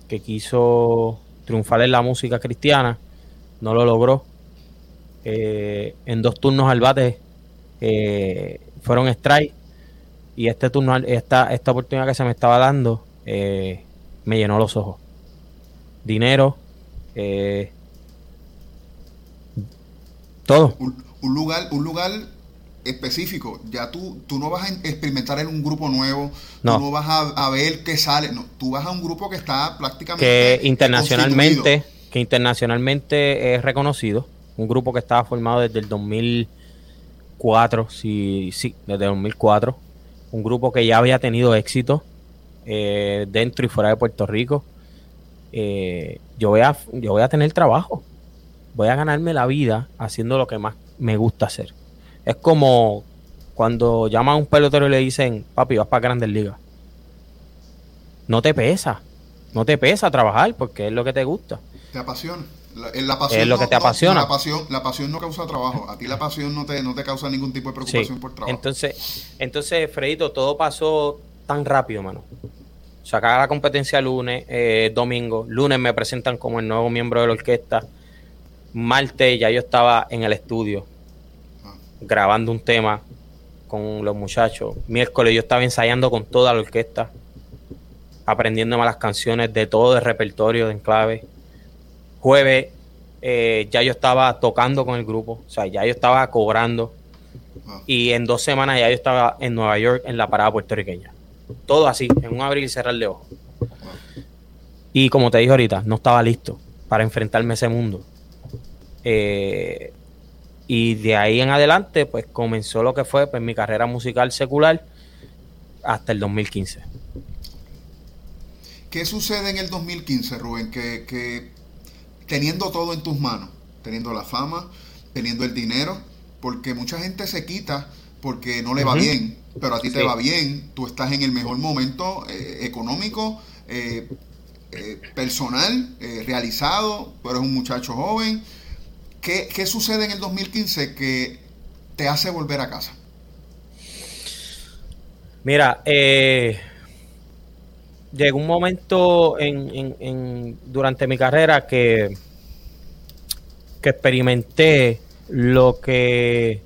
S2: que quiso triunfar en la música cristiana, no lo logró. Eh, en dos turnos al bate eh, fueron strike y este turno, esta, esta oportunidad que se me estaba dando eh, me llenó los ojos. Dinero, todo.
S1: un, lugar, un lugar específico. Ya tú, tú no vas a experimentar en un grupo nuevo, no. tú no vas a, ver qué sale, no, tú vas a un grupo que está prácticamente
S2: que internacionalmente, que internacionalmente es reconocido, un grupo que estaba formado desde el 2004, sí, sí, desde el 2004, un grupo que ya había tenido éxito eh, dentro y fuera de Puerto Rico. Eh, yo voy a yo voy a tener trabajo, voy a ganarme la vida haciendo lo que más me gusta hacer es como cuando llaman a un pelotero y le dicen, papi, vas para Grandes Ligas. No te pesa. No te pesa trabajar porque es lo que te gusta.
S1: Te apasiona. La, pasión
S2: es lo que te apasiona.
S1: la, pasión, la pasión no causa trabajo. A ti la pasión no te, no te causa ningún tipo de preocupación por trabajo.
S2: Entonces, entonces, Fredito, todo pasó tan rápido, mano. Se acaba la competencia lunes, eh, domingo. Lunes me presentan como el nuevo miembro de la orquesta. Martes ya yo estaba en el estudio grabando un tema con los muchachos. Miércoles yo estaba ensayando con toda la orquesta, aprendiéndome las canciones de todo el repertorio de Enclave. Jueves eh, ya yo estaba tocando con el grupo, o sea, ya yo estaba cobrando. Y en dos semanas ya yo estaba en Nueva York en la parada puertorriqueña. Todo así, en un abrir y cerrar de ojos. Y como te dije ahorita, no estaba listo para enfrentarme a ese mundo. Eh, y de ahí en adelante, pues comenzó lo que fue pues, mi carrera musical secular hasta el 2015.
S1: ¿Qué sucede en el 2015, Rubén? Que, teniendo todo en tus manos, teniendo la fama, teniendo el dinero, porque mucha gente se quita porque no le va bien, pero a ti te va bien, tú estás en el mejor momento eh, económico, eh, eh, personal, realizado, tú eres un muchacho joven, ¿Qué, sucede en el 2015 que te hace volver a casa?
S2: Mira, eh, llegó un momento en, durante mi carrera que, que experimenté lo que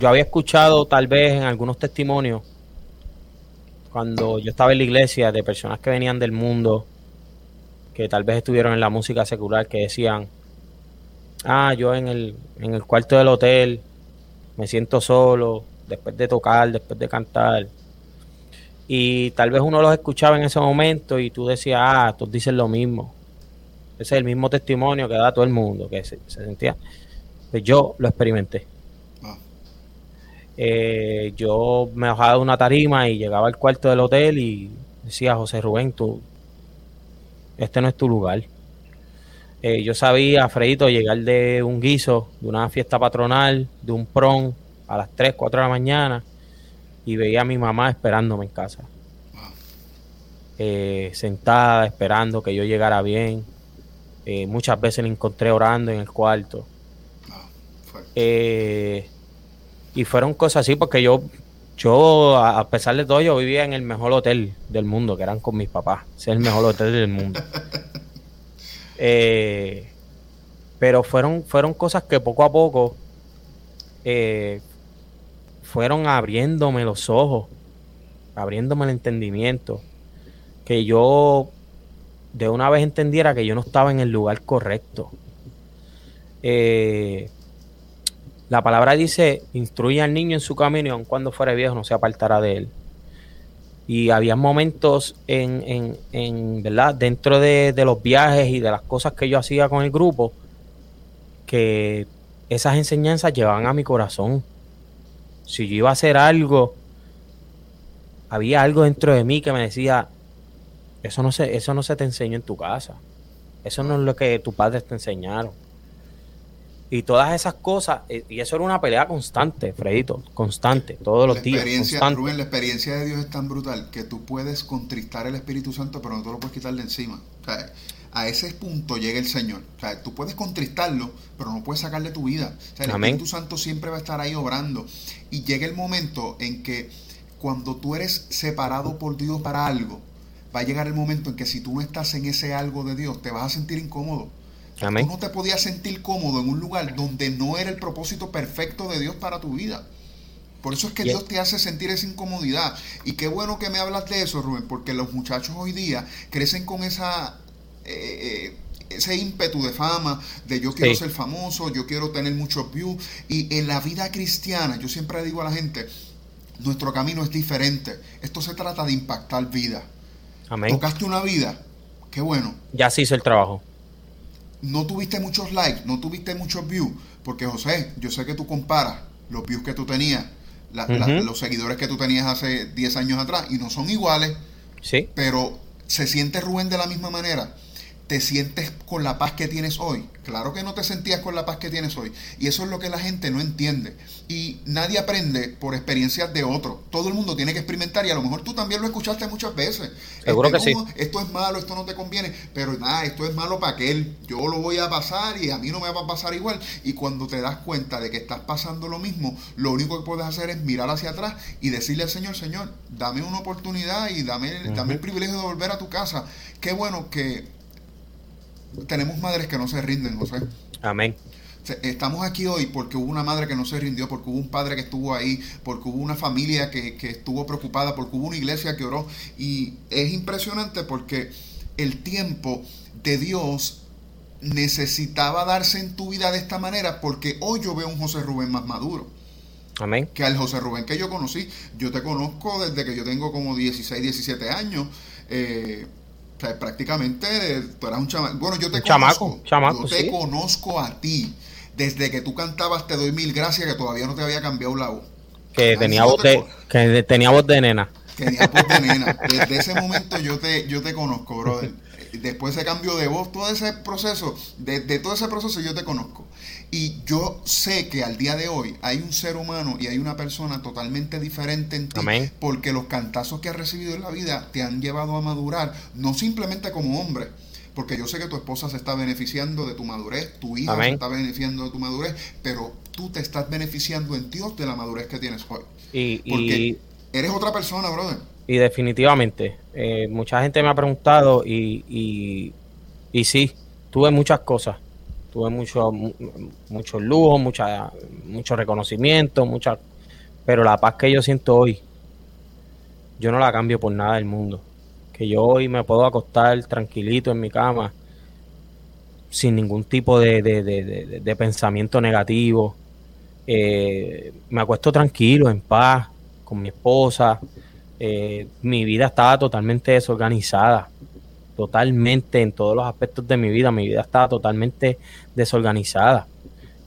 S2: yo había escuchado tal vez en algunos testimonios cuando yo estaba en la iglesia de personas que venían del mundo, que tal vez estuvieron en la música secular, que decían, ah, yo en el, en el cuarto del hotel me siento solo, después de tocar, después de cantar. Y tal vez uno los escuchaba en ese momento y tú decías, ah, todos dicen lo mismo. Ese es el mismo testimonio que da todo el mundo, que se, sentía. Pues yo lo experimenté. Ah. Eh, yo me bajaba de una tarima y llegaba al cuarto del hotel y decía, José Rubén, tú, este no es tu lugar. Eh, yo sabía, Fredito, llegar de un guiso, de una fiesta patronal, de un prom, a las 3, 4 de la mañana, y veía a mi mamá esperándome en casa. Eh, sentada, esperando que yo llegara bien. Eh, muchas veces la encontré orando en el cuarto. Eh, y fueron cosas así porque yo, yo, a pesar de todo, yo vivía en el mejor hotel del mundo, que eran con mis papás. Ese es el mejor hotel del mundo. Eh, pero fueron, fueron cosas que poco a poco fueron abriéndome los ojos, abriéndome el entendimiento, que yo de una vez entendiera que yo no estaba en el lugar correcto. Eh, la palabra dice, instruye al niño en su camino y aun cuando fuera viejo no se apartará de él. Y había momentos en, en, ¿verdad? dentro de, de, los viajes y de las cosas que yo hacía con el grupo que esas enseñanzas llevaban a mi corazón si yo iba a hacer algo, había algo dentro de mí que me decía, eso no se, eso no se te enseñó en tu casa. Eso no es lo que tus padres te enseñaron. Y todas esas cosas, eh, y eso era una pelea constante, Fredito, constante, todos los días.
S1: Rubén, la experiencia de Dios es tan brutal que tú puedes contristar el Espíritu Santo, pero no te lo puedes quitar de encima. O sea, a ese punto llega el Señor. O sea, tú puedes contristarlo, pero no puedes sacarle tu vida. O sea, el Espíritu Santo siempre va a estar ahí obrando. Y llega el momento en que cuando tú eres separado por Dios para algo, va a llegar el momento en que si tú no estás en ese algo de Dios, te vas a sentir incómodo. Tú no te podías sentir cómodo en un lugar donde no era el propósito perfecto de Dios para tu vida. Por eso es que Dios te hace sentir esa incomodidad. Y qué bueno que me hablas de eso, Rubén, porque los muchachos hoy día crecen con esa eh, ese ímpetu de fama, de yo quiero ser famoso, yo quiero tener muchos views. Y en la vida cristiana, yo siempre digo a la gente, nuestro camino es diferente. Esto se trata de impactar vida. Amén. Tocaste una vida, qué bueno.
S2: Ya se hizo el trabajo.
S1: No tuviste muchos likes, no tuviste muchos views, porque José, yo sé que tú comparas los views que tú tenías, los seguidores que tú tenías hace 10 años atrás, y no son iguales. Sí. Pero se siente Rubén de la misma manera te sientes con la paz que tienes hoy. Claro que no te sentías con la paz que tienes hoy. Y eso es lo que la gente no entiende. Y nadie aprende por experiencias de otro. Todo el mundo tiene que experimentar y a lo mejor tú también lo escuchaste muchas veces.
S2: Seguro
S1: este,
S2: que sí.
S1: Esto es malo, esto no te conviene, pero nada, esto es malo para aquel. Yo lo voy a pasar y a mí no me va a pasar igual. Y cuando te das cuenta de que estás pasando lo mismo, lo único que puedes hacer es mirar hacia atrás y decirle al Señor, Señor, dame una oportunidad y dame, dame el privilegio de volver a tu casa. Qué bueno que tenemos madres que no se rinden, José.
S2: Amén.
S1: Estamos aquí hoy porque hubo una madre que no se rindió, porque hubo un padre que estuvo ahí, porque hubo una familia que, estuvo preocupada, porque hubo una iglesia que oró. Y es impresionante porque el tiempo de Dios necesitaba darse en tu vida de esta manera porque hoy yo veo un José Rubén más maduro.
S2: Amén.
S1: Que al José Rubén que yo conocí. Yo te conozco desde que yo tengo como 16, 17 años. Eh, prácticamente tú eras un chamaco. Bueno, yo te conozco. yo te conozco a ti. Desde que tú cantabas Te doy mil gracias, que todavía no te había cambiado la voz.
S2: Que tenía voz de, que tenía voz de nena.
S1: Tenía voz de nena. Desde ese momento yo te, yo te conozco, brother. Después ese cambio de voz, todo ese proceso, desde todo ese proceso yo te conozco. Y yo sé que al día de hoy hay un ser humano y hay una persona totalmente diferente en ti. Porque los cantazos que has recibido en la vida te han llevado a madurar, no simplemente como hombre. Porque yo sé que tu esposa se está beneficiando de tu madurez, tu hija se está beneficiando de tu madurez, pero tú te estás beneficiando en Dios de la madurez que tienes hoy.
S2: Y, Porque
S1: eres otra persona, brother.
S2: Y definitivamente, eh, mucha gente me ha preguntado y, y, y sí, tuve muchas cosas tuve mucho, mucho lujo, mucha, mucho reconocimiento, mucha, pero la paz que yo siento hoy, yo no la cambio por nada del mundo. Que yo hoy me puedo acostar tranquilito en mi cama, sin ningún tipo de, de, pensamiento negativo. Eh, me acuesto tranquilo, en paz, con mi esposa. Eh, mi vida estaba totalmente desorganizada totalmente en todos los aspectos de mi vida. Mi vida estaba totalmente desorganizada.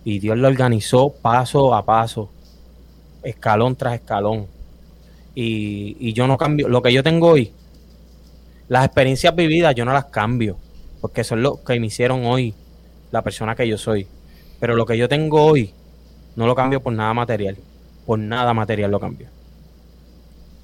S2: Y Dios lo organizó paso a paso, escalón tras escalón. Y, yo no cambio. Lo que yo tengo hoy, las experiencias vividas, yo no las cambio. Porque son lo que me hicieron hoy la persona que yo soy. Pero lo que yo tengo hoy, no lo cambio por nada material. Por nada material lo cambio.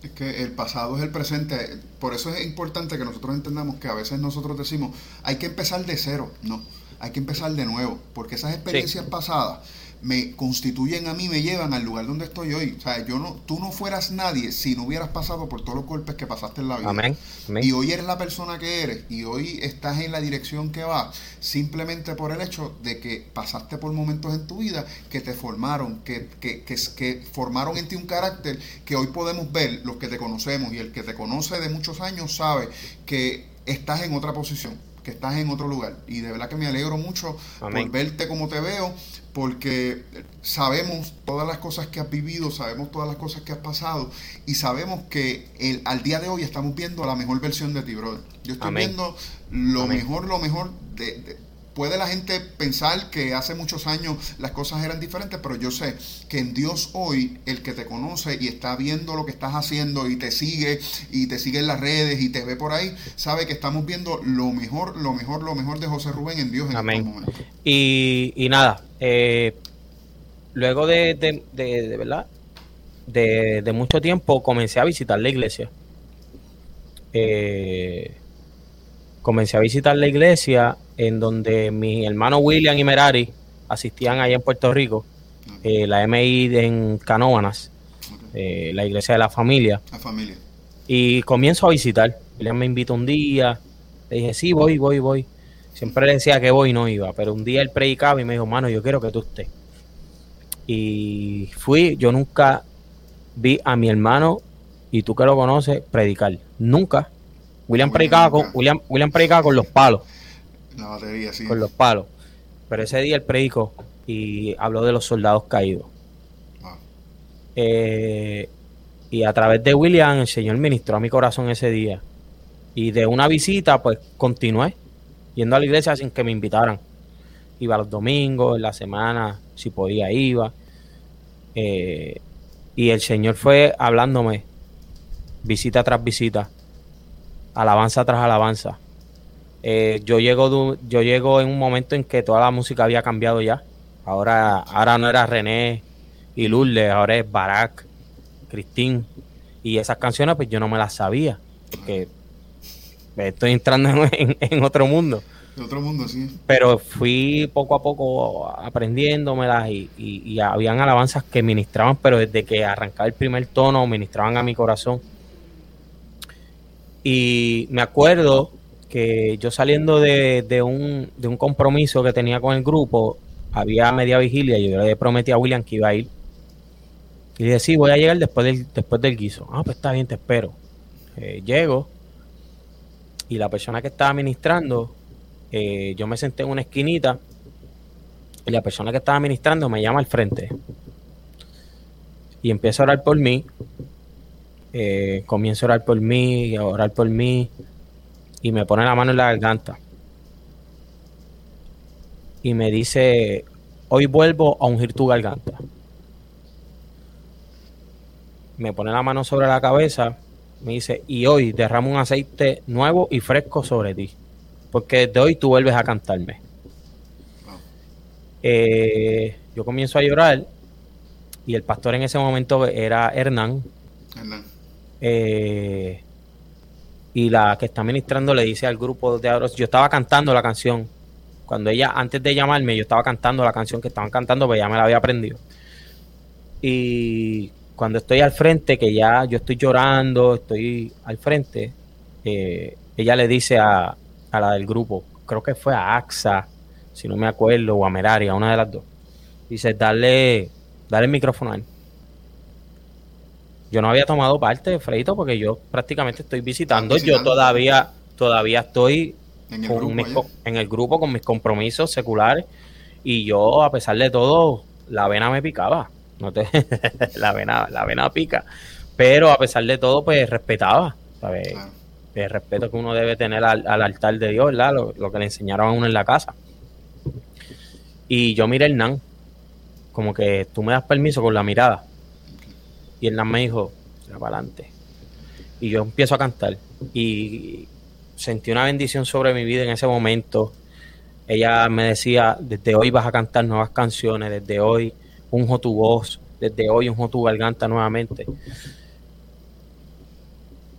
S1: Es que el pasado es el presente. Por eso es importante que nosotros entendamos que a veces nosotros decimos, hay que empezar de cero. No, hay que empezar de nuevo. Porque esas experiencias pasadas me constituyen a mí, me llevan al lugar donde estoy hoy. O sea, yo no, tú no fueras nadie si no hubieras pasado por todos los golpes que pasaste en la vida.
S2: Amén.
S1: Y hoy eres la persona que eres y hoy estás en la dirección que vas simplemente por el hecho de que pasaste por momentos en tu vida que te formaron, que, que, que, que formaron en ti un carácter que hoy podemos ver, los que te conocemos y el que te conoce de muchos años sabe que estás en otra posición que estás en otro lugar. Y de verdad que me alegro mucho por verte como te veo, porque sabemos todas las cosas que has vivido, sabemos todas las cosas que has pasado y sabemos que el, al día de hoy estamos viendo la mejor versión de ti, brother. Yo estoy viendo lo mejor, lo mejor de, puede la gente pensar que hace muchos años las cosas eran diferentes, pero yo sé que en Dios hoy, el que te conoce y está viendo lo que estás haciendo y te sigue y te sigue en las redes y te ve por ahí, sabe que estamos viendo lo mejor, lo mejor, lo mejor de José Rubén en Dios en
S2: Amén. estos momentos. Y, y nada, eh, luego de, de, de, verdad, de, de, mucho tiempo comencé a visitar la iglesia. Eh, comencé a visitar la iglesia en donde mi hermano William y Merari asistían allá en Puerto Rico, eh, la MI en Canóvanas, eh, la iglesia de la familia.
S1: La familia.
S2: Y comienzo a visitar. William me invitó un día, le dije, sí, voy, voy, voy. Siempre le decía que voy y no iba, pero un día él predicaba y me dijo, mano, yo quiero que tú estés. Y fui, yo nunca vi a mi hermano, y tú que lo conoces, predicar. Nunca. William predicaba con, William, William predicaba con los palos.
S1: La batería, sí.
S2: Con los palos. Pero ese día él predicó y habló de los soldados caídos. Eh, y a través de William, el Señor ministró a mi corazón ese día. Y de una visita, pues continué yendo a la iglesia sin que me invitaran. Iba los domingos, en la semana, si podía, iba. Eh, y el Señor fue hablándome, visita tras visita, alabanza tras alabanza. Eh, yo llego yo llego en un momento en que toda la música había cambiado ya. Ahora, ahora no era René y Lourdes, ahora es Barack, Cristín. Y esas canciones pues yo no me las sabía. Porque estoy entrando en, otro mundo.
S1: En otro mundo, sí.
S2: Pero fui poco a poco aprendiéndomelas y, y, y habían alabanzas que ministraban, pero desde que arrancaba el primer tono, ministraban a mi corazón. Y me acuerdo que yo saliendo de, un, de un compromiso que tenía con el grupo, había media vigilia y yo le prometí a William que iba a ir. Y le dije, sí, voy a llegar después del, después del guiso. Ah, pues está bien, te espero. Eh, llego y la persona que estaba ministrando, eh, yo me senté en una esquinita y la persona que estaba ministrando me llama al frente y empieza a orar por mí. Eh, comienzo a orar por mí, a orar por mí y me pone la mano en la garganta. Y me dice, hoy vuelvo a ungir tu garganta. Me pone la mano sobre la cabeza, me dice, y hoy derramo un aceite nuevo y fresco sobre ti, porque desde hoy tú vuelves a cantarme. Eh, yo comienzo a llorar y el pastor en ese momento era Hernán. Hernán. Eh, y la que está ministrando le dice al grupo de Aros, yo estaba cantando la canción. Cuando ella, antes de llamarme, yo estaba cantando la canción que estaban cantando, pues ya me la había aprendido. Y cuando estoy al frente, que ya yo estoy llorando, estoy al frente, eh, ella le dice a, a, la del grupo, creo que fue a AXA, si no me acuerdo, o a Meraria, una de las dos. Dice, dale, dale el micrófono a él yo no había tomado parte, Freito, porque yo prácticamente estoy visitando. Yo todavía, todavía estoy en el, grupo con mis compromisos seculares. Y yo, a pesar de todo, la vena me picaba. No te, la vena, la vena pica. Pero a pesar de todo, pues respetaba. ¿sabes? El respeto que uno debe tener al, altar de Dios, ¿verdad? Lo, que le enseñaron a uno en la casa. Y yo miré el Nan, como que tú me das permiso con la mirada. Y el me dijo, para adelante. Y yo empiezo a cantar. Y sentí una bendición sobre mi vida en ese momento. Ella me decía, desde hoy vas a cantar nuevas canciones, desde hoy unjo tu voz, desde hoy unjo tu garganta nuevamente.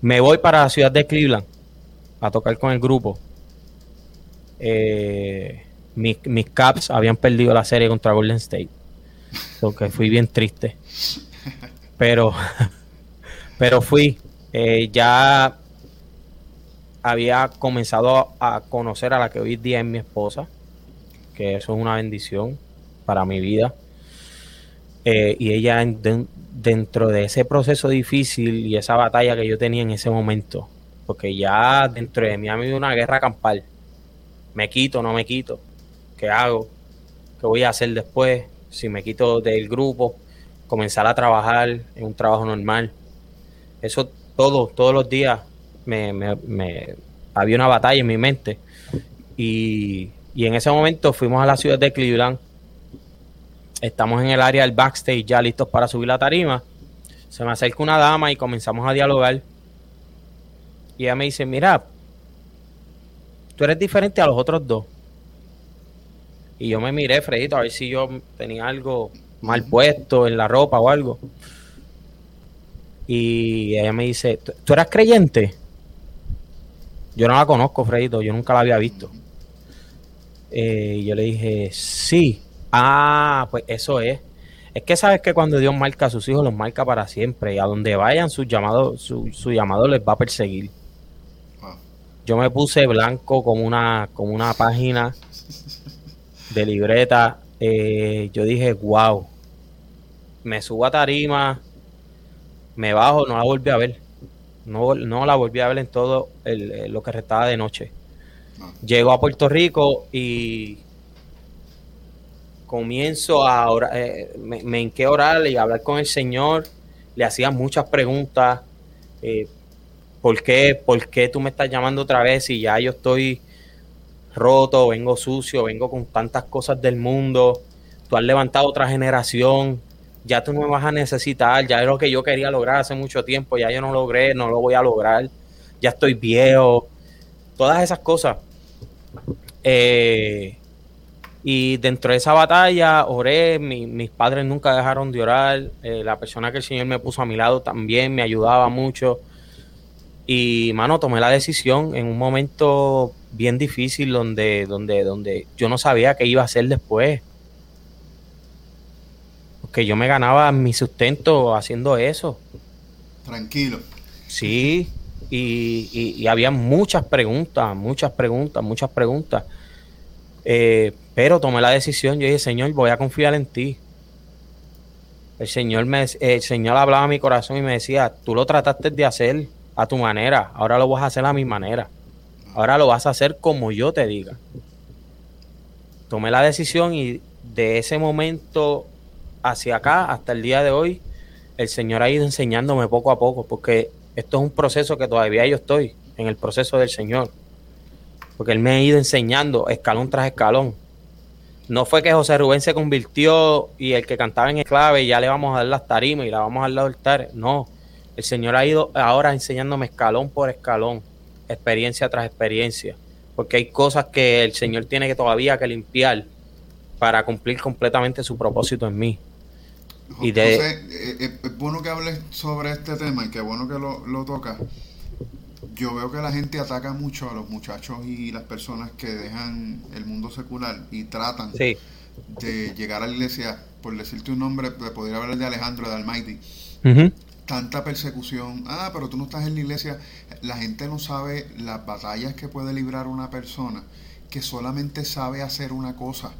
S2: Me voy para la ciudad de Cleveland a tocar con el grupo. Eh, mis, Caps habían perdido la serie contra Golden State porque fui bien triste. Pero, pero fui. Eh, ya había comenzado a conocer a la que hoy día es mi esposa, que eso es una bendición para mi vida. Eh, y ella dentro de ese proceso difícil y esa batalla que yo tenía en ese momento, porque ya dentro de mí ha habido una guerra campal. Me quito, no me quito. ¿Qué hago? ¿Qué voy a hacer después? Si me quito del grupo, comenzar a trabajar en un trabajo normal. Eso todo, todos los días me, me, había una batalla en mi mente. Y, y en ese momento fuimos a la ciudad de Cleveland. Estamos en el área del backstage ya listos para subir la tarima. Se me acerca una dama y comenzamos a dialogar. Y ella me dice, mira, tú eres diferente a los otros dos. Y yo me miré, Fredito, a ver si yo tenía algo mal puesto en la ropa o algo. Y ella me dice, ¿tú eras creyente? Yo no la conozco, Fredito, yo nunca la había visto. Eh, y yo le dije, sí. Ah, pues eso es. Es que sabes que cuando Dios marca a sus hijos, los marca para siempre. Y a donde vayan, su llamado, su, su llamado les va a perseguir. Yo me puse blanco como una, como una página de libreta. Eh, yo dije, wow. Me subo a tarima, me bajo, no la volví a ver. No, no la volví a ver en todo lo que restaba de noche. Llego a Puerto Rico y comienzo a orar, eh, me, me orar y a hablar con el Señor. Le hacía muchas preguntas. Eh, ¿por qué, ¿por qué tú me estás llamando otra vez si ya yo estoy roto, vengo sucio, vengo con tantas cosas del mundo? Tú has levantado otra generación, ya tú no me vas a necesitar, ya es lo que yo quería lograr hace mucho tiempo, ya yo no logré, no lo voy a lograr, ya estoy viejo, todas esas cosas. Eh, y dentro de esa batalla oré, mis padres nunca dejaron de orar, eh, la persona que el Señor me puso a mi lado también me ayudaba mucho. Y, mano, tomé la decisión en un momento bien difícil donde, donde, donde yo no sabía qué iba a hacer después. Porque yo me ganaba mi sustento haciendo eso.
S1: Tranquilo.
S2: Sí, y, había muchas preguntas, muchas preguntas, muchas preguntas. Eh, pero tomé la decisión, yo dije, Señor, voy a confiar en ti. El Señor, me, el Señor hablaba a mi corazón y me decía, tú lo trataste de hacer, a tu manera, ahora lo vas a hacer a mi manera. Ahora lo vas a hacer como yo te diga. Tomé la decisión y de ese momento hacia acá, hasta el día de hoy, el Señor ha ido enseñándome poco a poco, porque esto es un proceso que todavía yo estoy en el proceso del Señor. Porque Él me ha ido enseñando escalón tras escalón. No fue que José Rubén se convirtió y el que cantaba en esclave ya le vamos a dar las tarimas y la vamos a dar los altares. No, el Señor ha ido ahora enseñándome escalón por escalón, experiencia tras experiencia, porque hay cosas que el Señor tiene que todavía que limpiar para cumplir completamente su propósito en mí.
S1: Y de... Eh, eh, es bueno que hables sobre este tema y qué bueno que lo, lo tocas. Yo veo que la gente ataca mucho a los muchachos y las personas que dejan el mundo secular y tratan de llegar a la iglesia, por decirte un nombre, de poder hablar de Alejandro, de Almighty tanta persecución. Ah, pero tú no estás en la iglesia. La gente no sabe las batallas que puede librar una persona que solamente sabe hacer una cosa.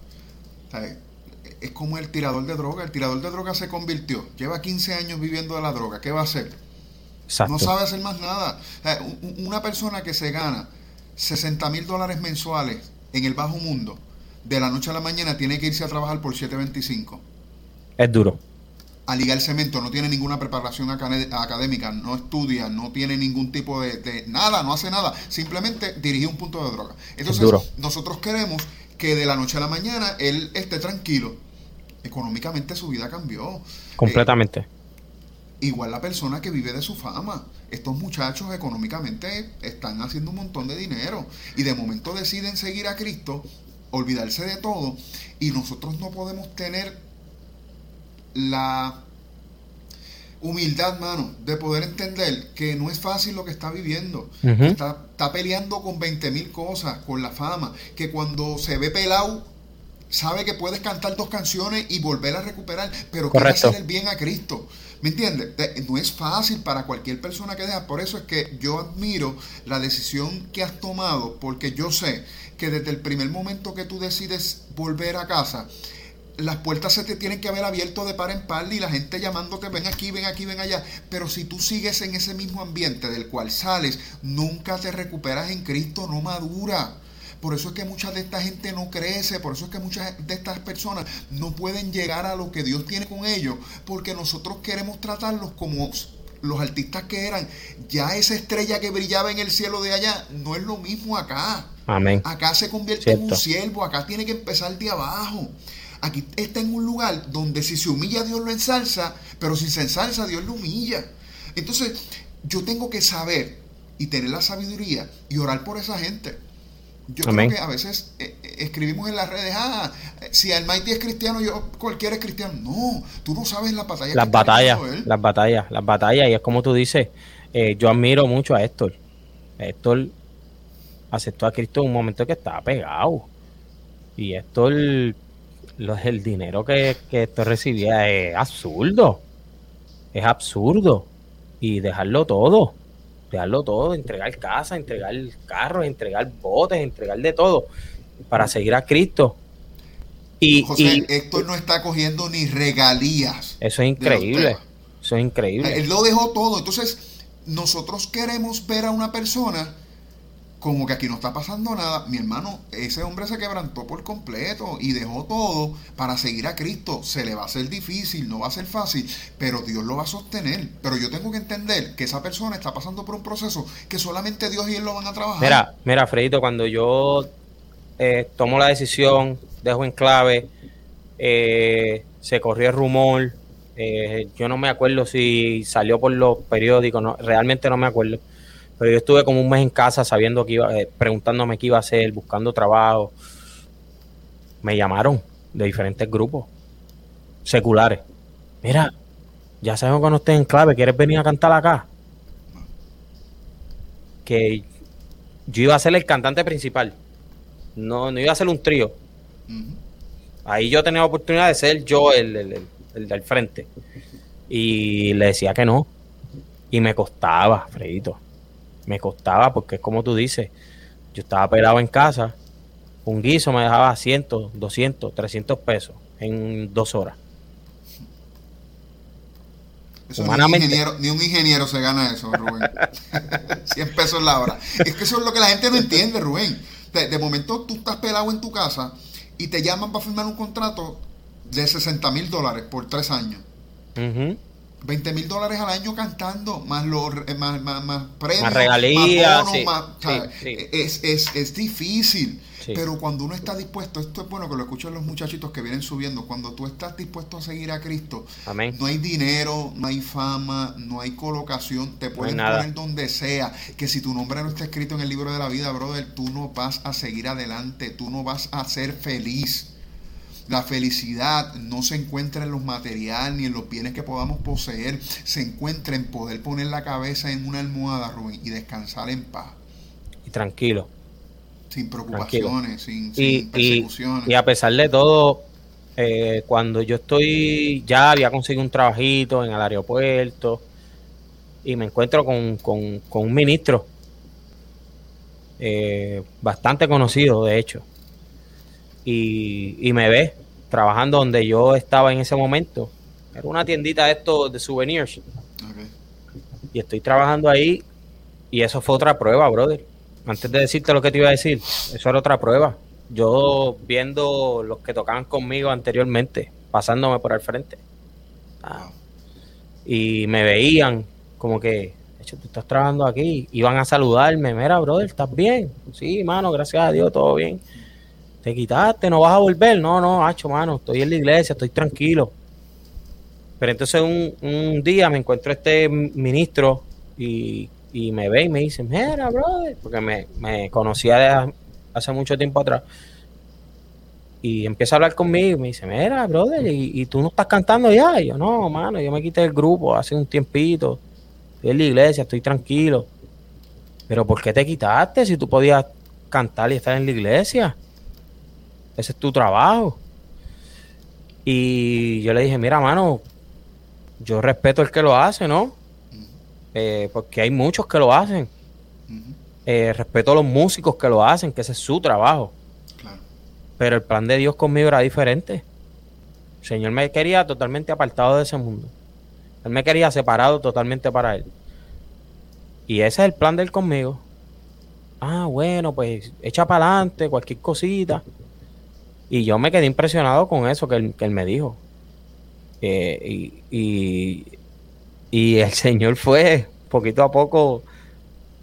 S1: es como el tirador de droga. El tirador de droga se convirtió. Lleva 15 años viviendo de la droga. ¿Qué va a hacer? No sabe hacer más nada. una persona que se gana 60 mil dólares mensuales en el bajo mundo, de la noche a la mañana tiene que irse a trabajar por 725.
S2: Es duro
S1: a ligar cemento, no tiene ninguna preparación académica, no estudia, no tiene ningún tipo de, nada, no hace nada, simplemente dirige un punto de droga. Entonces, nosotros queremos que de la noche a la mañana él esté tranquilo. Económicamente su vida cambió.
S2: Completamente. Eh,
S1: igual la persona que vive de su fama. Estos muchachos económicamente están haciendo un montón de dinero y de momento deciden seguir a Cristo, olvidarse de todo y nosotros no podemos tener la humildad, mano, de poder entender que no es fácil lo que está viviendo. está, está, peleando con 20 mil cosas, con la fama, que cuando se ve pelado, sabe que puedes cantar dos canciones y volver a recuperar, pero quiere hacer el bien a Cristo. ¿Me entiendes? No es fácil para cualquier persona que deja. Por eso es que yo admiro la decisión que has tomado, porque yo sé que desde el primer momento que tú decides volver a casa, las puertas se te tienen que haber abierto de par en par y la gente llamándote, ven aquí, ven aquí, ven allá. Pero si tú sigues en ese mismo ambiente del cual sales, nunca te recuperas en Cristo, no madura. Por eso es que mucha de esta gente no crece, por eso es que muchas de estas personas no pueden llegar a lo que Dios tiene con ellos, porque nosotros queremos tratarlos como los artistas que eran. Ya esa estrella que brillaba en el cielo de allá no es lo mismo acá.
S2: Amén.
S1: Acá se convierte en un siervo, acá tiene que empezar de abajo. Aquí está en un lugar donde si se humilla Dios lo ensalza, pero si se ensalza Dios lo humilla. Entonces yo tengo que saber y tener la sabiduría y orar por esa gente. Yo creo que a veces eh, eh, escribimos en las redes, ah, si el Mighty es cristiano, yo cualquiera es cristiano. No, tú no sabes la batalla.
S2: Las batallas, las batallas, las batallas. Y es como tú dices, eh, yo admiro mucho a Héctor. Héctor aceptó a Cristo en un momento que estaba pegado. Y Héctor el dinero que, que esto recibía es absurdo. Es absurdo. Y dejarlo todo. Todo, entregar casa, entregar carros, entregar botes, entregar de todo para seguir a Cristo.
S1: Y, José, Héctor no está cogiendo ni regalías.
S2: Eso es increíble. Eso es increíble.
S1: Él lo dejó todo. Entonces, nosotros queremos ver a una persona como que aquí no está pasando nada. Mi hermano, ese hombre se quebrantó por completo y dejó todo para seguir a Cristo. Se le va a hacer difícil, no va a ser fácil, pero Dios lo va a sostener. Pero yo tengo que entender que esa persona está pasando por un proceso que solamente Dios y Él lo van a trabajar.
S2: Mira, mira, Fredito, cuando yo eh, tomo la decisión, dejo en clave, eh, se corrió el rumor, eh, yo no me acuerdo si salió por los periódicos, no, realmente no me acuerdo pero yo estuve como un mes en casa sabiendo que iba, eh, preguntándome qué iba a hacer, buscando trabajo. Me llamaron de diferentes grupos seculares. Mira, ya sabemos que no estés en clave, ¿quieres venir a cantar acá? Que yo iba a ser el cantante principal. No, no iba a ser un trío. Ahí yo tenía la oportunidad de ser yo el, el del frente. Y le decía que no. Y me costaba, Fredito me costaba porque es como tú dices, yo estaba pelado en casa, un guiso me dejaba 100, 200, 300 pesos en dos horas.
S1: ni, un ingeniero, ni un ingeniero se gana eso, Rubén. 100 pesos la hora. Es que eso es lo que la gente no entiende, Rubén. De, momento tú estás pelado en tu casa y te llaman para firmar un contrato de 60 mil dólares por tres años. 20 mil dólares al año cantando, más los más, más, premios,
S2: más regalías,
S1: es, difícil. Pero cuando uno está dispuesto, esto es bueno que lo escuchen los muchachitos que vienen subiendo, cuando tú estás dispuesto a seguir a Cristo, no hay dinero, no hay fama, no hay colocación, te pueden poner donde sea, que si tu nombre no está escrito en el libro de la vida, brother, tú no vas a seguir adelante, tú no vas a ser feliz. La felicidad no se encuentra en los materiales ni en los bienes que podamos poseer, se encuentra en poder poner la cabeza en una almohada, Rubén, y descansar en paz.
S2: Y tranquilo.
S1: Sin preocupaciones, sin,
S2: persecuciones. Y, a pesar de todo, eh, cuando yo estoy, ya había conseguido un trabajito en el aeropuerto y me encuentro con, un ministro eh, bastante conocido, de hecho y, me ve trabajando donde yo estaba en ese momento. Era una tiendita de estos de souvenirs. Y estoy trabajando ahí y eso fue otra prueba, brother. Antes de decirte lo que te iba a decir, eso era otra prueba. Yo viendo los que tocaban conmigo anteriormente, pasándome por el frente. Ah. Y me veían como que, de hecho, tú estás trabajando aquí. Iban a saludarme. Mira, brother, ¿estás bien? Sí, mano, gracias a Dios, todo bien te quitaste, no vas a volver. No, no, hacho, mano, estoy en la iglesia, estoy tranquilo. Pero entonces un, día me encuentro este ministro y, me ve y me dice, mira, brother, porque me, conocía hace mucho tiempo atrás. Y empieza a hablar conmigo y me dice, mira, brother, ¿y, tú no estás cantando ya? Y yo, no, mano, yo me quité del grupo hace un tiempito. Estoy en la iglesia, estoy tranquilo. Pero ¿por qué te quitaste si tú podías cantar y estar en la iglesia? Ese es tu trabajo. Y yo le dije, mira, mano, yo respeto el que lo hace, ¿no? Eh, porque hay muchos que lo hacen. Eh, respeto a los músicos que lo hacen, que ese es su trabajo. Pero el plan de Dios conmigo era diferente. El Señor me quería totalmente apartado de ese mundo. Él me quería separado totalmente para Él. Y ese es el plan de Él conmigo. Ah, bueno, pues echa para adelante cualquier cosita. Y yo me quedé impresionado con eso que él, me dijo. Eh, y, y, el Señor fue poquito a poco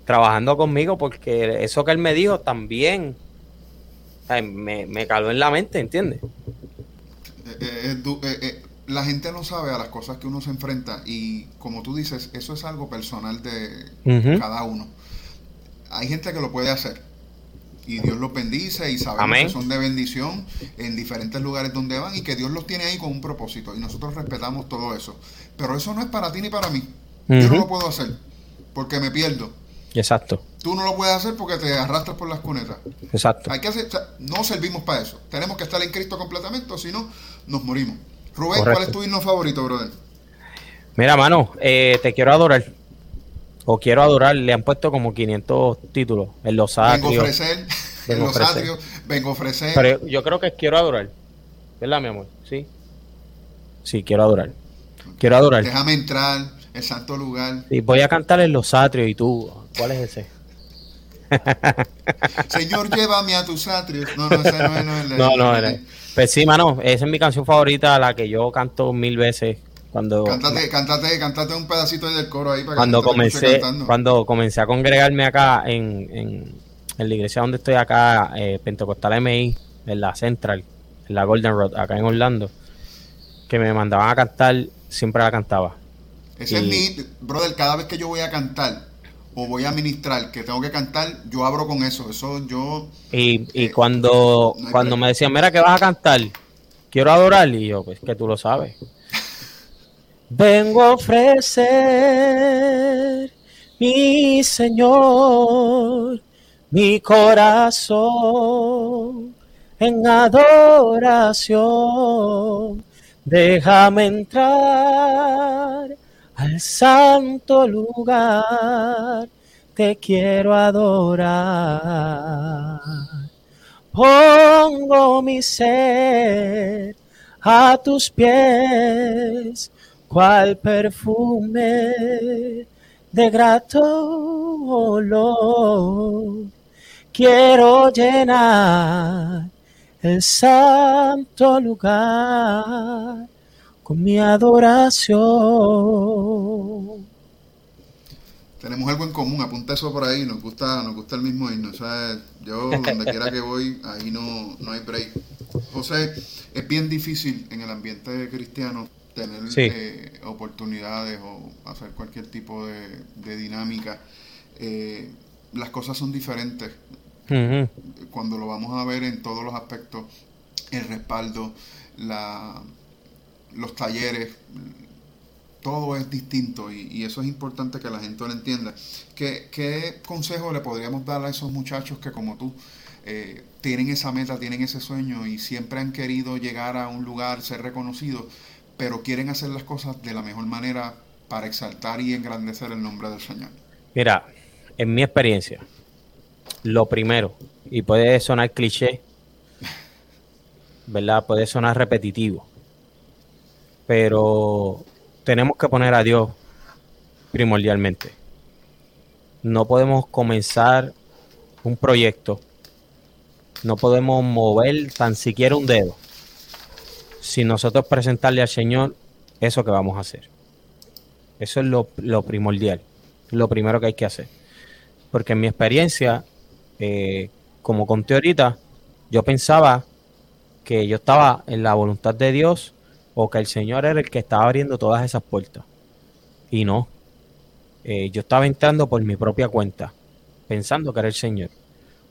S2: trabajando conmigo porque eso que él me dijo también me, me caló en la mente, ¿entiendes?
S1: Eh, eh, la gente no sabe a las cosas que uno se enfrenta y como tú dices, eso es algo personal de cada uno. Hay gente que lo puede hacer y Dios los bendice y sabemos que son de bendición en diferentes lugares donde van y que Dios los tiene ahí con un propósito y nosotros respetamos todo eso. Pero eso no es para ti ni para mí. Yo no lo puedo hacer porque me pierdo.
S2: Exacto.
S1: Tú no lo puedes hacer porque te arrastras por las cunetas.
S2: Exacto.
S1: Hay que hacer, no servimos para eso. Tenemos que estar en Cristo completamente o si no, nos morimos. Rubén, ¿cuál es tu himno favorito, brother?
S2: Mira, mano, eh, te quiero adorar o quiero adorar, le han puesto como 500 títulos en los atrios.
S1: Vengo a ofrecer, en los atrios, vengo a ofrecer.
S2: Pero yo creo que quiero adorar, ¿verdad, mi amor? Sí. Sí, quiero adorar. Quiero adorar.
S1: Déjame entrar, el santo lugar.
S2: Y voy a cantar en los atrios y tú, ¿cuál es ese?
S1: Señor, llévame a tus atrios. No, no, ese no es.
S2: No, no, no, Pues sí, mano, esa es mi canción favorita, la que yo canto mil veces cuando,
S1: cántate, cántate, cántate un pedacito del coro ahí para
S2: cuando comencé, Cuando comencé a congregarme acá en, en, la iglesia donde estoy acá, eh, Pentecostal MI, en la Central, en la Golden Road, acá en Orlando, que me mandaban a cantar, siempre la cantaba.
S1: Ese es mi, brother, cada vez que yo voy a cantar o voy a ministrar, que tengo que cantar, yo abro con eso, eso yo...
S2: Y, y eh, cuando, cuando me decían, mira que vas a cantar, quiero adorar, y yo, pues que tú lo sabes. Vengo a ofrecer, mi Señor, mi corazón en adoración. Déjame entrar al santo lugar, te quiero adorar. Pongo mi ser a tus pies cual perfume de grato olor. Quiero llenar el santo lugar con mi adoración.
S1: Tenemos algo en común, apunta eso por ahí, nos gusta, nos gusta el mismo himno. yo donde quiera que voy, ahí no, no hay break. José, es bien difícil en el ambiente cristiano tener eh, oportunidades o hacer cualquier tipo de, dinámica. Eh, las cosas son diferentes cuando lo vamos a ver en todos los aspectos, el respaldo, la, los talleres, todo es distinto y, eso es importante que la gente lo entienda. ¿Qué, ¿Qué, consejo le podríamos dar a esos muchachos que como tú eh, tienen esa meta, tienen ese sueño y siempre han querido llegar a un lugar, ser reconocidos? pero quieren hacer las cosas de la mejor manera para exaltar y engrandecer el nombre del Señor?
S2: Mira, en mi experiencia, lo primero, y puede sonar cliché, ¿verdad? Puede sonar repetitivo, pero tenemos que poner a Dios primordialmente. No podemos comenzar un proyecto, no podemos mover tan siquiera un dedo si nosotros presentarle al Señor eso que vamos a hacer. Eso es lo, primordial, lo primero que hay que hacer. Porque en mi experiencia, eh, como conté ahorita, yo pensaba que yo estaba en la voluntad de Dios o que el Señor era el que estaba abriendo todas esas puertas. Y no. Eh, yo estaba entrando por mi propia cuenta, pensando que era el Señor.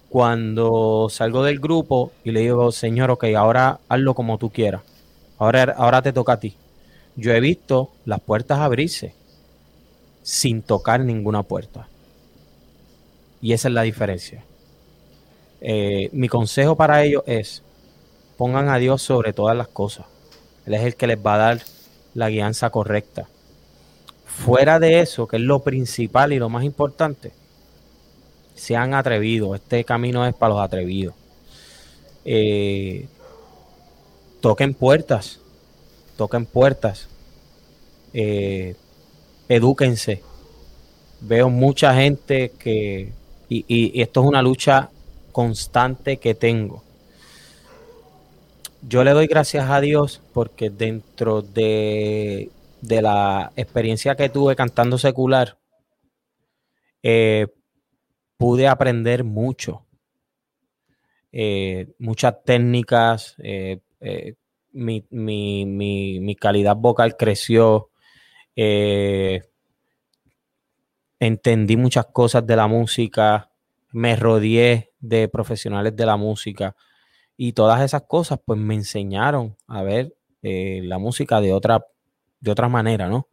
S2: Cuando salgo del grupo y le digo, Señor, ok, ahora hazlo como tú quieras. Ahora, ahora te toca a ti. Yo he visto las puertas abrirse sin tocar ninguna puerta. Y esa es la diferencia. Eh, mi consejo para ellos es, pongan a Dios sobre todas las cosas. Él es el que les va a dar la guianza correcta. Fuera de eso, que es lo principal y lo más importante, sean atrevidos. Este camino es para los atrevidos. Eh, toquen puertas, toquen puertas, eh, edúquense. Veo mucha gente que, y, esto es una lucha constante que tengo. Yo le doy gracias a Dios porque dentro de, de la experiencia que tuve cantando secular, eh, pude aprender mucho. Eh, muchas técnicas, eh, mi, mi, calidad vocal creció, entendí muchas cosas de la música, me rodeé de profesionales de la música y todas esas cosas pues me enseñaron a ver eh, la música de otra, de otra manera, ¿no?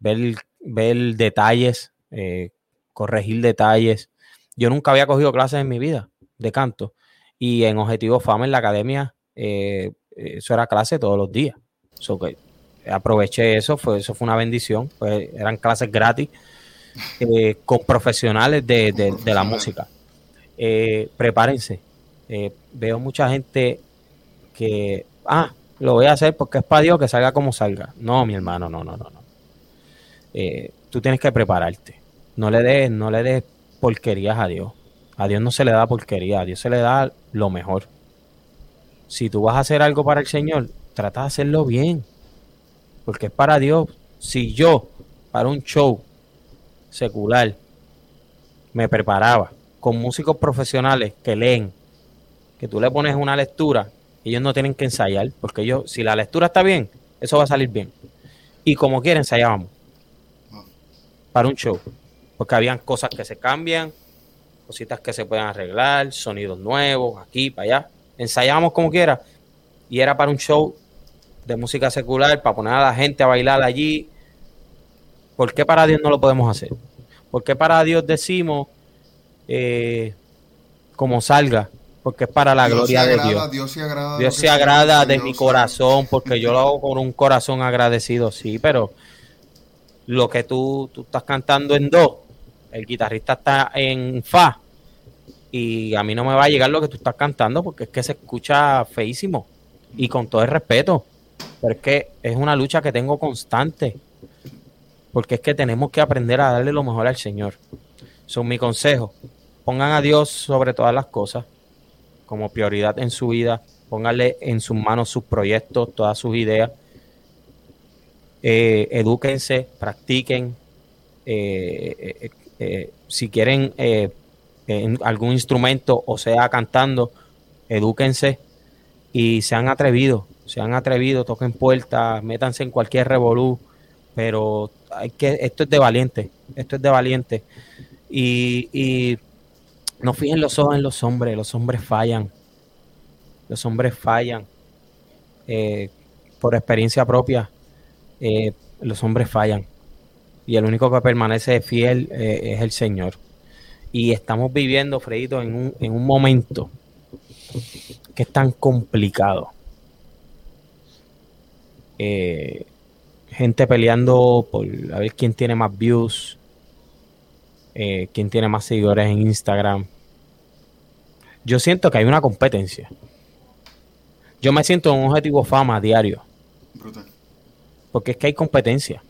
S2: Ver, ver detalles, eh, corregir detalles. Yo nunca había cogido clases en mi vida de canto y en Objetivo Fama en la academia eh, eso era clase todos los días. que aproveché eso, fue, eso fue una bendición, pues eran clases gratis con profesionales de, la música. Eh, prepárense. Eh, veo mucha gente que, ah, lo voy a hacer porque es para Dios que salga como salga. No, mi hermano, no, no, no, no. tú tienes que prepararte. No le des, no le des porquerías a Dios. A Dios no se le da porquería, a Dios se le da lo mejor. Si tú vas a hacer algo para el Señor, trata de hacerlo bien. Porque es para Dios. Si yo, para un show, secular me preparaba con músicos profesionales que leen, que tú le pones una lectura, ellos no tienen que ensayar, porque ellos, si la lectura está bien, eso va a salir bien. Y como quiera, ensayábamos para un show, porque habían cosas que se cambian, cositas que se pueden arreglar, sonidos nuevos, aquí, para allá. Ensayábamos como quiera, y era para un show de música secular, para poner a la gente a bailar allí, ¿Por qué para Dios no lo podemos hacer? ¿Por qué para Dios decimos eh, como salga? Porque es para la gloria de Dios.
S1: Dios se agrada,
S2: Dios se agrada de mi corazón, porque yo lo hago con un corazón agradecido, sí, pero lo que tú, tú estás cantando en do, el guitarrista está en fa, y a mí no me va a llegar lo que tú estás cantando, porque es que se escucha feísimo, y con todo el respeto, pero es que es una lucha que tengo constante porque es que tenemos que aprender a darle lo mejor al Señor. Son mi consejo. Pongan a Dios sobre todas las cosas como prioridad en su vida. Pónganle en sus manos sus proyectos, todas sus ideas. Eh, edúquense, practiquen. Eh, eh, si quieren en algún instrumento o sea cantando, edúquense y sean atrevidos, sean atrevidos, toquen puertas, métanse en cualquier revolú, pero hay que, esto es de valiente, esto es de valiente. Y no fijen los ojos en los hombres, los hombres fallan, los hombres fallan. Eh, por experiencia propia, eh, los hombres fallan. Y el único que permanece fiel eh, es el Señor. Y estamos viviendo, Fredito, en un, en un momento que es tan complicado. Gente peleando por a ver quién tiene más views, eh, quién tiene más seguidores en Instagram. Yo siento que hay una competencia. Yo me siento en un objetivo fama diario. Porque es que hay competencia.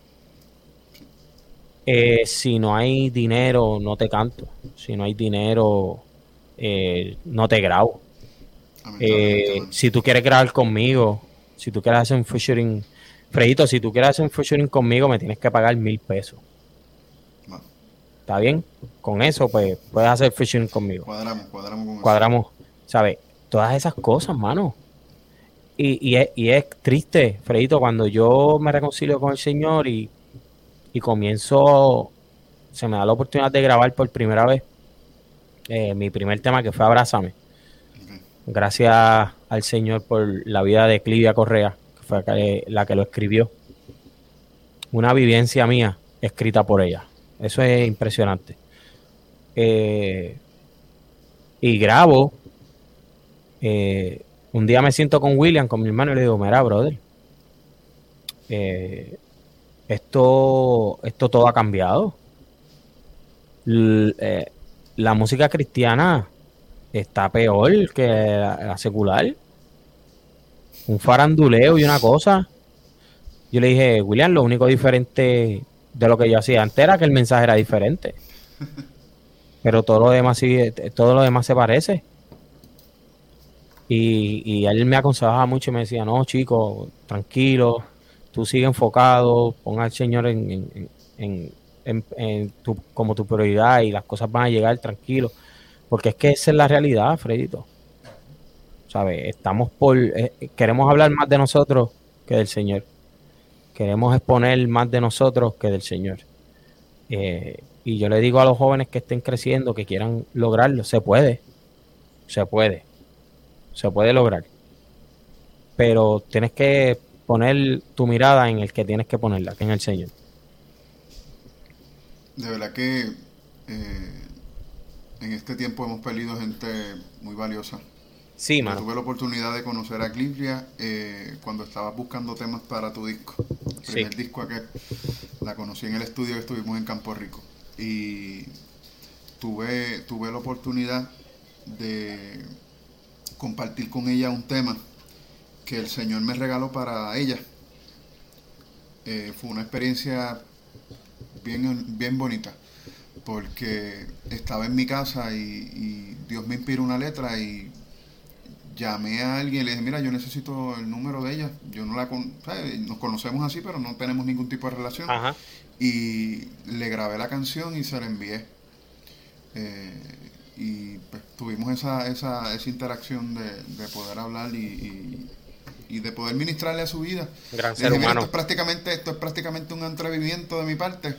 S2: Eh, si no hay dinero, no te canto. Si no hay dinero, eh, no te grabo. si tú quieres grabar conmigo, si tú quieres hacer un featuring Fredito, si tú quieres hacer un featuring conmigo, me tienes que pagar mil pesos. ¿Está bien? Con eso, pues, puedes hacer featuring conmigo.
S1: Cuadramos, cuadramos con
S2: Cuadramos, ¿sabes? Todas esas cosas, mano. Y, es, triste, Fredito, cuando yo me reconcilio con el Señor y, comienzo, se me da la oportunidad de grabar por primera vez eh, mi primer tema que fue Abrázame. Gracias al Señor por la vida de Clivia Correa fue la que lo escribió. Una vivencia mía escrita por ella. Eso es impresionante. Eh, y grabo. Eh, un día me siento con William, con mi hermano, y le digo, mira, brother, eh, esto, esto todo ha cambiado. La música cristiana está peor que la, secular. Un faranduleo y una cosa. Yo le dije, William, lo único diferente de lo que yo hacía antes era que el mensaje era diferente. Pero todo lo demás todo lo demás se parece. Y, y él me aconsejaba mucho y me decía, no, chico, tranquilo, tú sigue enfocado, ponga al Señor en, en, tu, como tu prioridad y las cosas van a llegar tranquilo. Porque es que esa es la realidad, Fredito. ¿Sabes? Estamos por. Eh, queremos hablar más de nosotros que del Señor. Queremos exponer más de nosotros que del Señor. Eh, y yo le digo a los jóvenes que estén creciendo, que quieran lograrlo, se puede. Se puede. Se puede lograr. Pero tienes que poner tu mirada en el que tienes que ponerla, que en el Señor.
S1: De verdad que eh, en este tiempo hemos perdido gente muy valiosa.
S2: Sí, mano.
S1: tuve la oportunidad de conocer a Clivia eh, cuando estabas buscando temas para tu disco. El primer disco aquel. La conocí en el estudio que estuvimos en Campo Rico. Y tuve, tuve la oportunidad de compartir con ella un tema que el Señor me regaló para ella. Eh, fue una experiencia bien, bien bonita, porque estaba en mi casa y, Dios me inspiró una letra y llamé a alguien y le dije, mira, yo necesito el número de ella. Yo no la con nos conocemos así, pero no tenemos ningún tipo de relación. Y le grabé la canción y se la envié. Eh, y pues, tuvimos esa, esa, esa interacción de, de poder hablar y, y de poder ministrarle a su vida.
S2: Gran ser humano.
S1: Esto es, prácticamente, esto es prácticamente un atrevimiento de mi parte,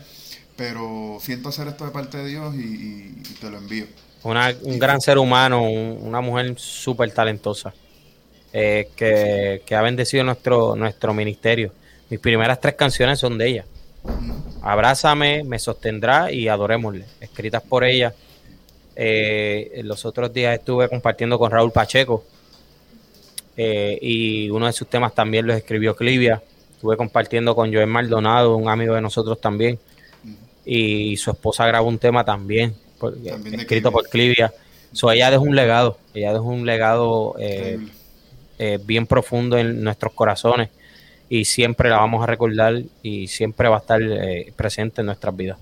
S1: pero siento hacer esto de parte de Dios y, te lo envío.
S2: Una, un gran ser humano, una mujer súper talentosa, eh, que, ha bendecido nuestro, nuestro ministerio. Mis primeras tres canciones son de ella. Abrázame, me sostendrá y adorémosle, escritas por ella. Eh, los otros días estuve compartiendo con Raúl Pacheco, eh, y uno de sus temas también los escribió Clivia. Estuve compartiendo con Joel Maldonado, un amigo de nosotros también, y su esposa grabó un tema también, escrito por Clivia. So, ella dejó un legado, ella dejó un legado eh, eh, bien profundo en nuestros corazones y siempre la vamos a recordar y siempre va a estar presente en nuestras vidas.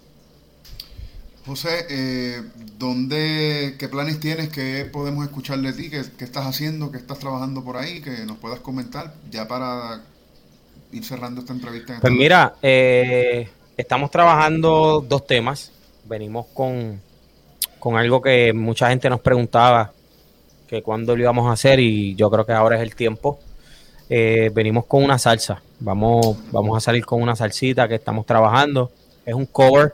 S1: José, eh, ¿dónde, ¿qué planes tienes? ¿Qué podemos escuchar de ti? ¿Qué, estás haciendo? ¿Qué estás trabajando por ahí? Que nos puedas comentar ya para ir cerrando esta entrevista.
S2: pues mira, eh, estamos trabajando dos temas. Venimos con, con algo que mucha gente nos preguntaba que cuándo lo íbamos a hacer y yo creo que ahora es el tiempo. Eh, venimos con una salsa. Vamos, vamos a salir con una salsita que estamos trabajando. Es un cover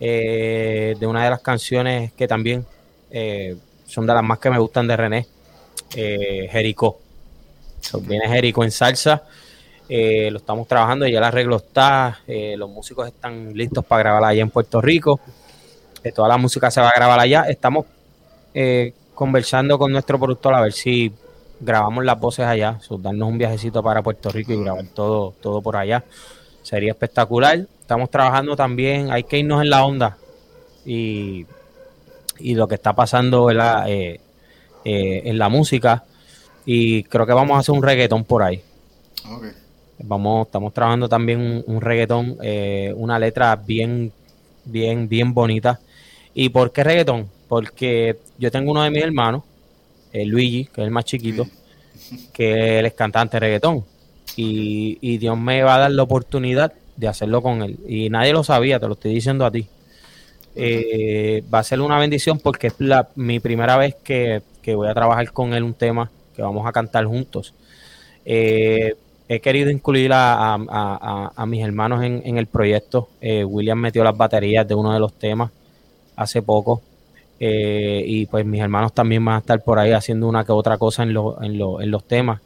S2: eh, de una de las canciones que también eh, son de las más que me gustan de René, Jericó. viene Jericó en salsa, lo estamos trabajando, ya el arreglo está, los músicos están listos para grabar allá en Puerto Rico, toda la música se va a grabar allá, estamos conversando con nuestro productor a ver si grabamos las voces allá, darnos un viajecito para Puerto Rico y grabar todo, todo por allá. Sería espectacular estamos trabajando también, hay que irnos en la onda y, y lo que está pasando eh, eh, en la música y creo que vamos a hacer un reggaetón por ahí. Vamos, estamos trabajando también un, reggaetón, eh, una letra bien, bien, bien bonita. ¿Y por qué reggaetón? Porque yo tengo uno de mis hermanos, Luigi, que es el más chiquito, que él es cantante de reggaetón. Y, Dios me va a dar la oportunidad de hacerlo con él. Y nadie lo sabía, te lo estoy diciendo a ti. Eh, va a ser una bendición porque es la, mi primera vez que, voy a trabajar con él un tema que vamos a cantar juntos. Eh, he querido incluir a, mis hermanos en, el proyecto. Eh, William metió las baterías de uno de los temas hace poco. y pues mis hermanos también van a estar por ahí haciendo una que otra cosa en, en, en los temas.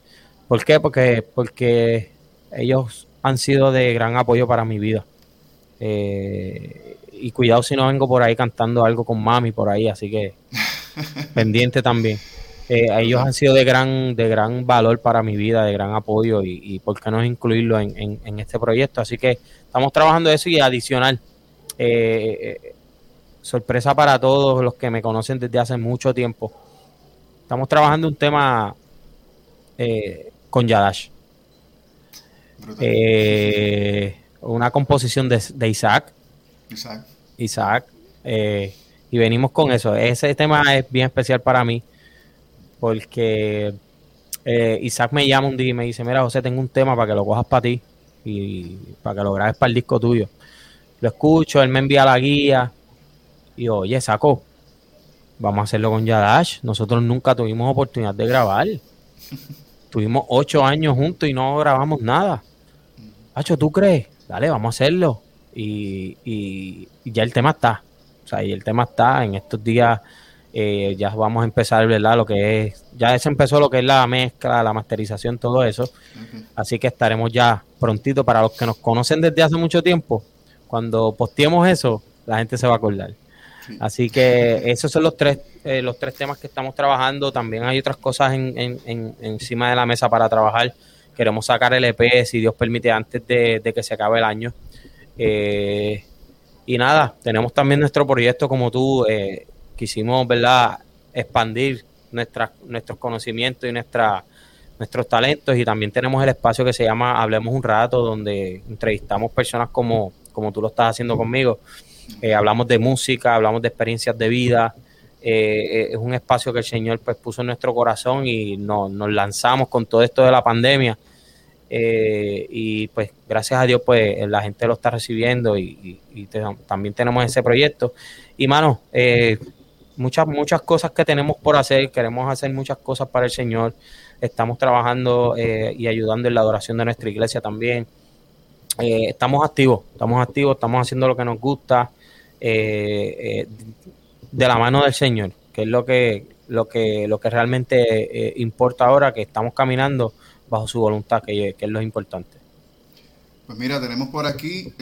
S2: ¿Por qué? Porque, porque ellos han sido de gran apoyo para mi vida. Eh, y cuidado si no vengo por ahí cantando algo con mami por ahí, así que pendiente también. Eh, ellos han sido de gran, de gran valor para mi vida, de gran apoyo y, y por qué no incluirlo en, en, este proyecto. Así que estamos trabajando eso y adicional. Eh, eh, sorpresa para todos los que me conocen desde hace mucho tiempo. Estamos trabajando un tema con Yadash. una composición de, de Isaac. Isaac. Isaac. y venimos con eso. Ese tema es bien especial para mí porque eh, Isaac me llama un día y me dice, mira José, tengo un tema para que lo cojas para ti y para que lo grabes para el disco tuyo. Lo escucho, él me envía la guía y oye, saco, vamos a hacerlo con Yadash. Nosotros nunca tuvimos oportunidad de grabar. Tuvimos ocho años juntos y no grabamos nada. Hacho, ¿tú crees? Dale, vamos a hacerlo. Y, y, y ya el tema está. O sea, y el tema está en estos días eh, ya vamos a empezar, ¿verdad? Lo que es, ya se empezó lo que es la mezcla, la masterización, todo eso. Así que estaremos ya prontito para los que nos conocen desde hace mucho tiempo. Cuando posteemos eso, la gente se va a acordar. Así que esos son los tres, eh, los tres temas que estamos trabajando. También hay otras cosas en, encima de la mesa para trabajar. Queremos sacar el EP, si Dios permite, antes de, que se acabe el año. Eh, y nada, tenemos también nuestro proyecto como tú, eh, quisimos, ¿verdad?, expandir nuestros conocimientos y nuestra, nuestros talentos y también tenemos el espacio que se llama Hablemos un rato, donde entrevistamos personas como, como tú lo estás haciendo conmigo. Eh, hablamos de música, hablamos de experiencias de vida. Eh, es un espacio que el Señor pues, puso en nuestro corazón y nos lanzamos con todo esto de la pandemia. Eh, y pues gracias a Dios pues la gente lo está recibiendo y, también tenemos ese proyecto. Y mano, eh, muchas, muchas cosas que tenemos por hacer, queremos hacer muchas cosas para el Señor, estamos trabajando eh, y ayudando en la adoración de nuestra iglesia también. Eh, estamos activos, estamos activos, estamos haciendo lo que nos gusta eh, de la mano del Señor, que es lo que, lo que, lo que realmente importa ahora, que estamos caminando bajo su voluntad, que, que, es lo importante.
S1: Pues mira, tenemos por aquí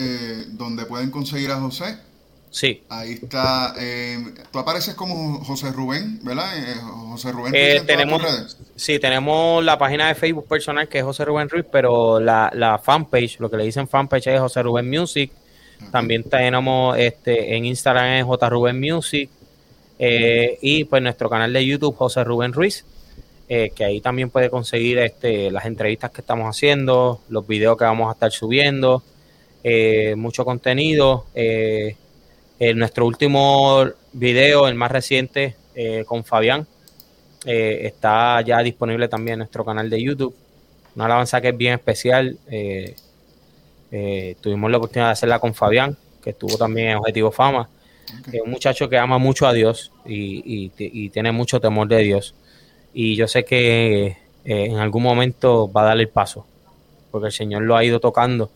S1: donde pueden conseguir a José,
S2: Sí.
S1: Ahí está. Eh, tú apareces como José Rubén, ¿verdad? Eh, José Rubén.
S2: Eh, tenemos, sí, tenemos la página de Facebook personal que es José Rubén Ruiz, pero la, la fanpage, lo que le dicen fanpage es José Rubén Music. También tenemos este en Instagram es J Rubén Music. y pues nuestro canal de YouTube, José Rubén Ruiz. que ahí también puede conseguir este, las entrevistas que estamos haciendo, los videos que vamos a estar subiendo, mucho contenido. Eh, en nuestro último video, el más reciente, eh, con Fabián, eh, está ya disponible también en nuestro canal de YouTube. Una alabanza que es bien especial. Eh, tuvimos la oportunidad de hacerla con Fabián, que estuvo también en Objetivo Fama. Es un muchacho que ama mucho a Dios y, tiene mucho temor de Dios. Y yo sé que en algún momento va a dar el paso, porque el Señor lo ha ido tocando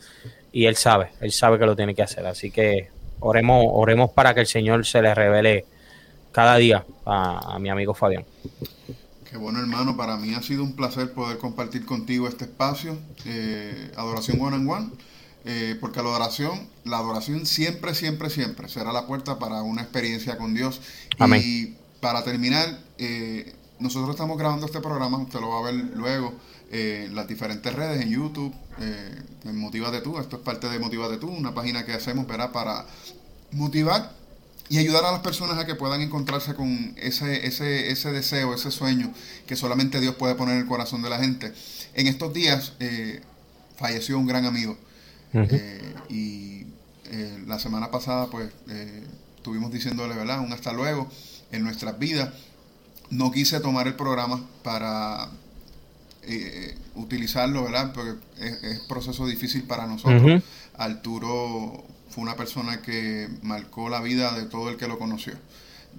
S2: y él sabe, él sabe que lo tiene que hacer. Así que oremos, oremos para que el Señor se le revele cada día a, mi amigo Fabián.
S1: Qué bueno hermano, para mí ha sido un placer poder compartir contigo este espacio, eh, Adoración One and One, eh, porque la adoración, la adoración siempre, siempre, siempre será la puerta para una experiencia con Dios. Amén. Y para terminar, eh, nosotros estamos grabando este programa, usted lo va a ver luego en las diferentes redes, en YouTube, en Motivate Tú, esto es parte de Motivate Tú, una página que hacemos ¿verdad? para motivar y ayudar a las personas a que puedan encontrarse con ese, ese, ese deseo, ese sueño que solamente Dios puede poner en el corazón de la gente. En estos días eh, falleció un gran amigo eh, y eh, la semana pasada pues estuvimos diciéndole, ¿verdad? Un hasta luego en nuestras vidas. No quise tomar el programa para utilizarlo, ¿verdad? Porque es, un proceso difícil para nosotros. Arturo fue una persona que marcó la vida de todo el que lo conoció.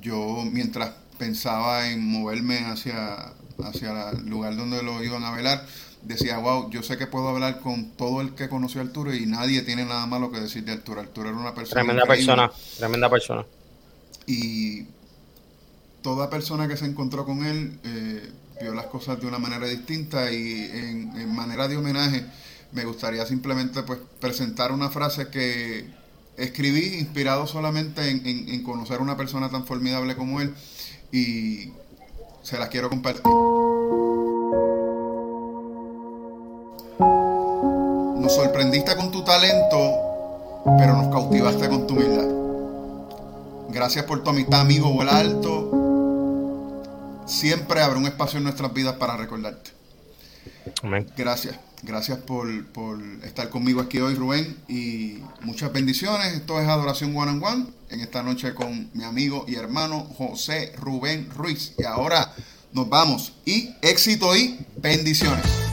S1: Yo mientras pensaba en moverme hacia, hacia el lugar donde lo iban a velar, decía, wow, yo sé que puedo hablar con todo el que conoció a Arturo y nadie tiene nada malo que decir de Arturo. Arturo era una persona.
S2: Tremenda persona, tremenda persona.
S1: Y toda persona que se encontró con él eh, vio las cosas de una manera distinta y en manera de homenaje me gustaría simplemente pues presentar una frase que escribí inspirado solamente en, conocer a una persona tan formidable como él y se las quiero compartir. Nos sorprendiste con tu talento, pero nos cautivaste con tu humildad. Gracias por tu amistad, amigo Vuela Alto. Siempre habrá un espacio en nuestras vidas para recordarte.
S2: Amén.
S1: Gracias. Gracias por, por, estar conmigo aquí hoy, Rubén. Y muchas bendiciones. Esto es Adoración One on One. En esta noche con mi amigo y hermano José Rubén Ruiz. Y ahora nos vamos. Y éxito y bendiciones.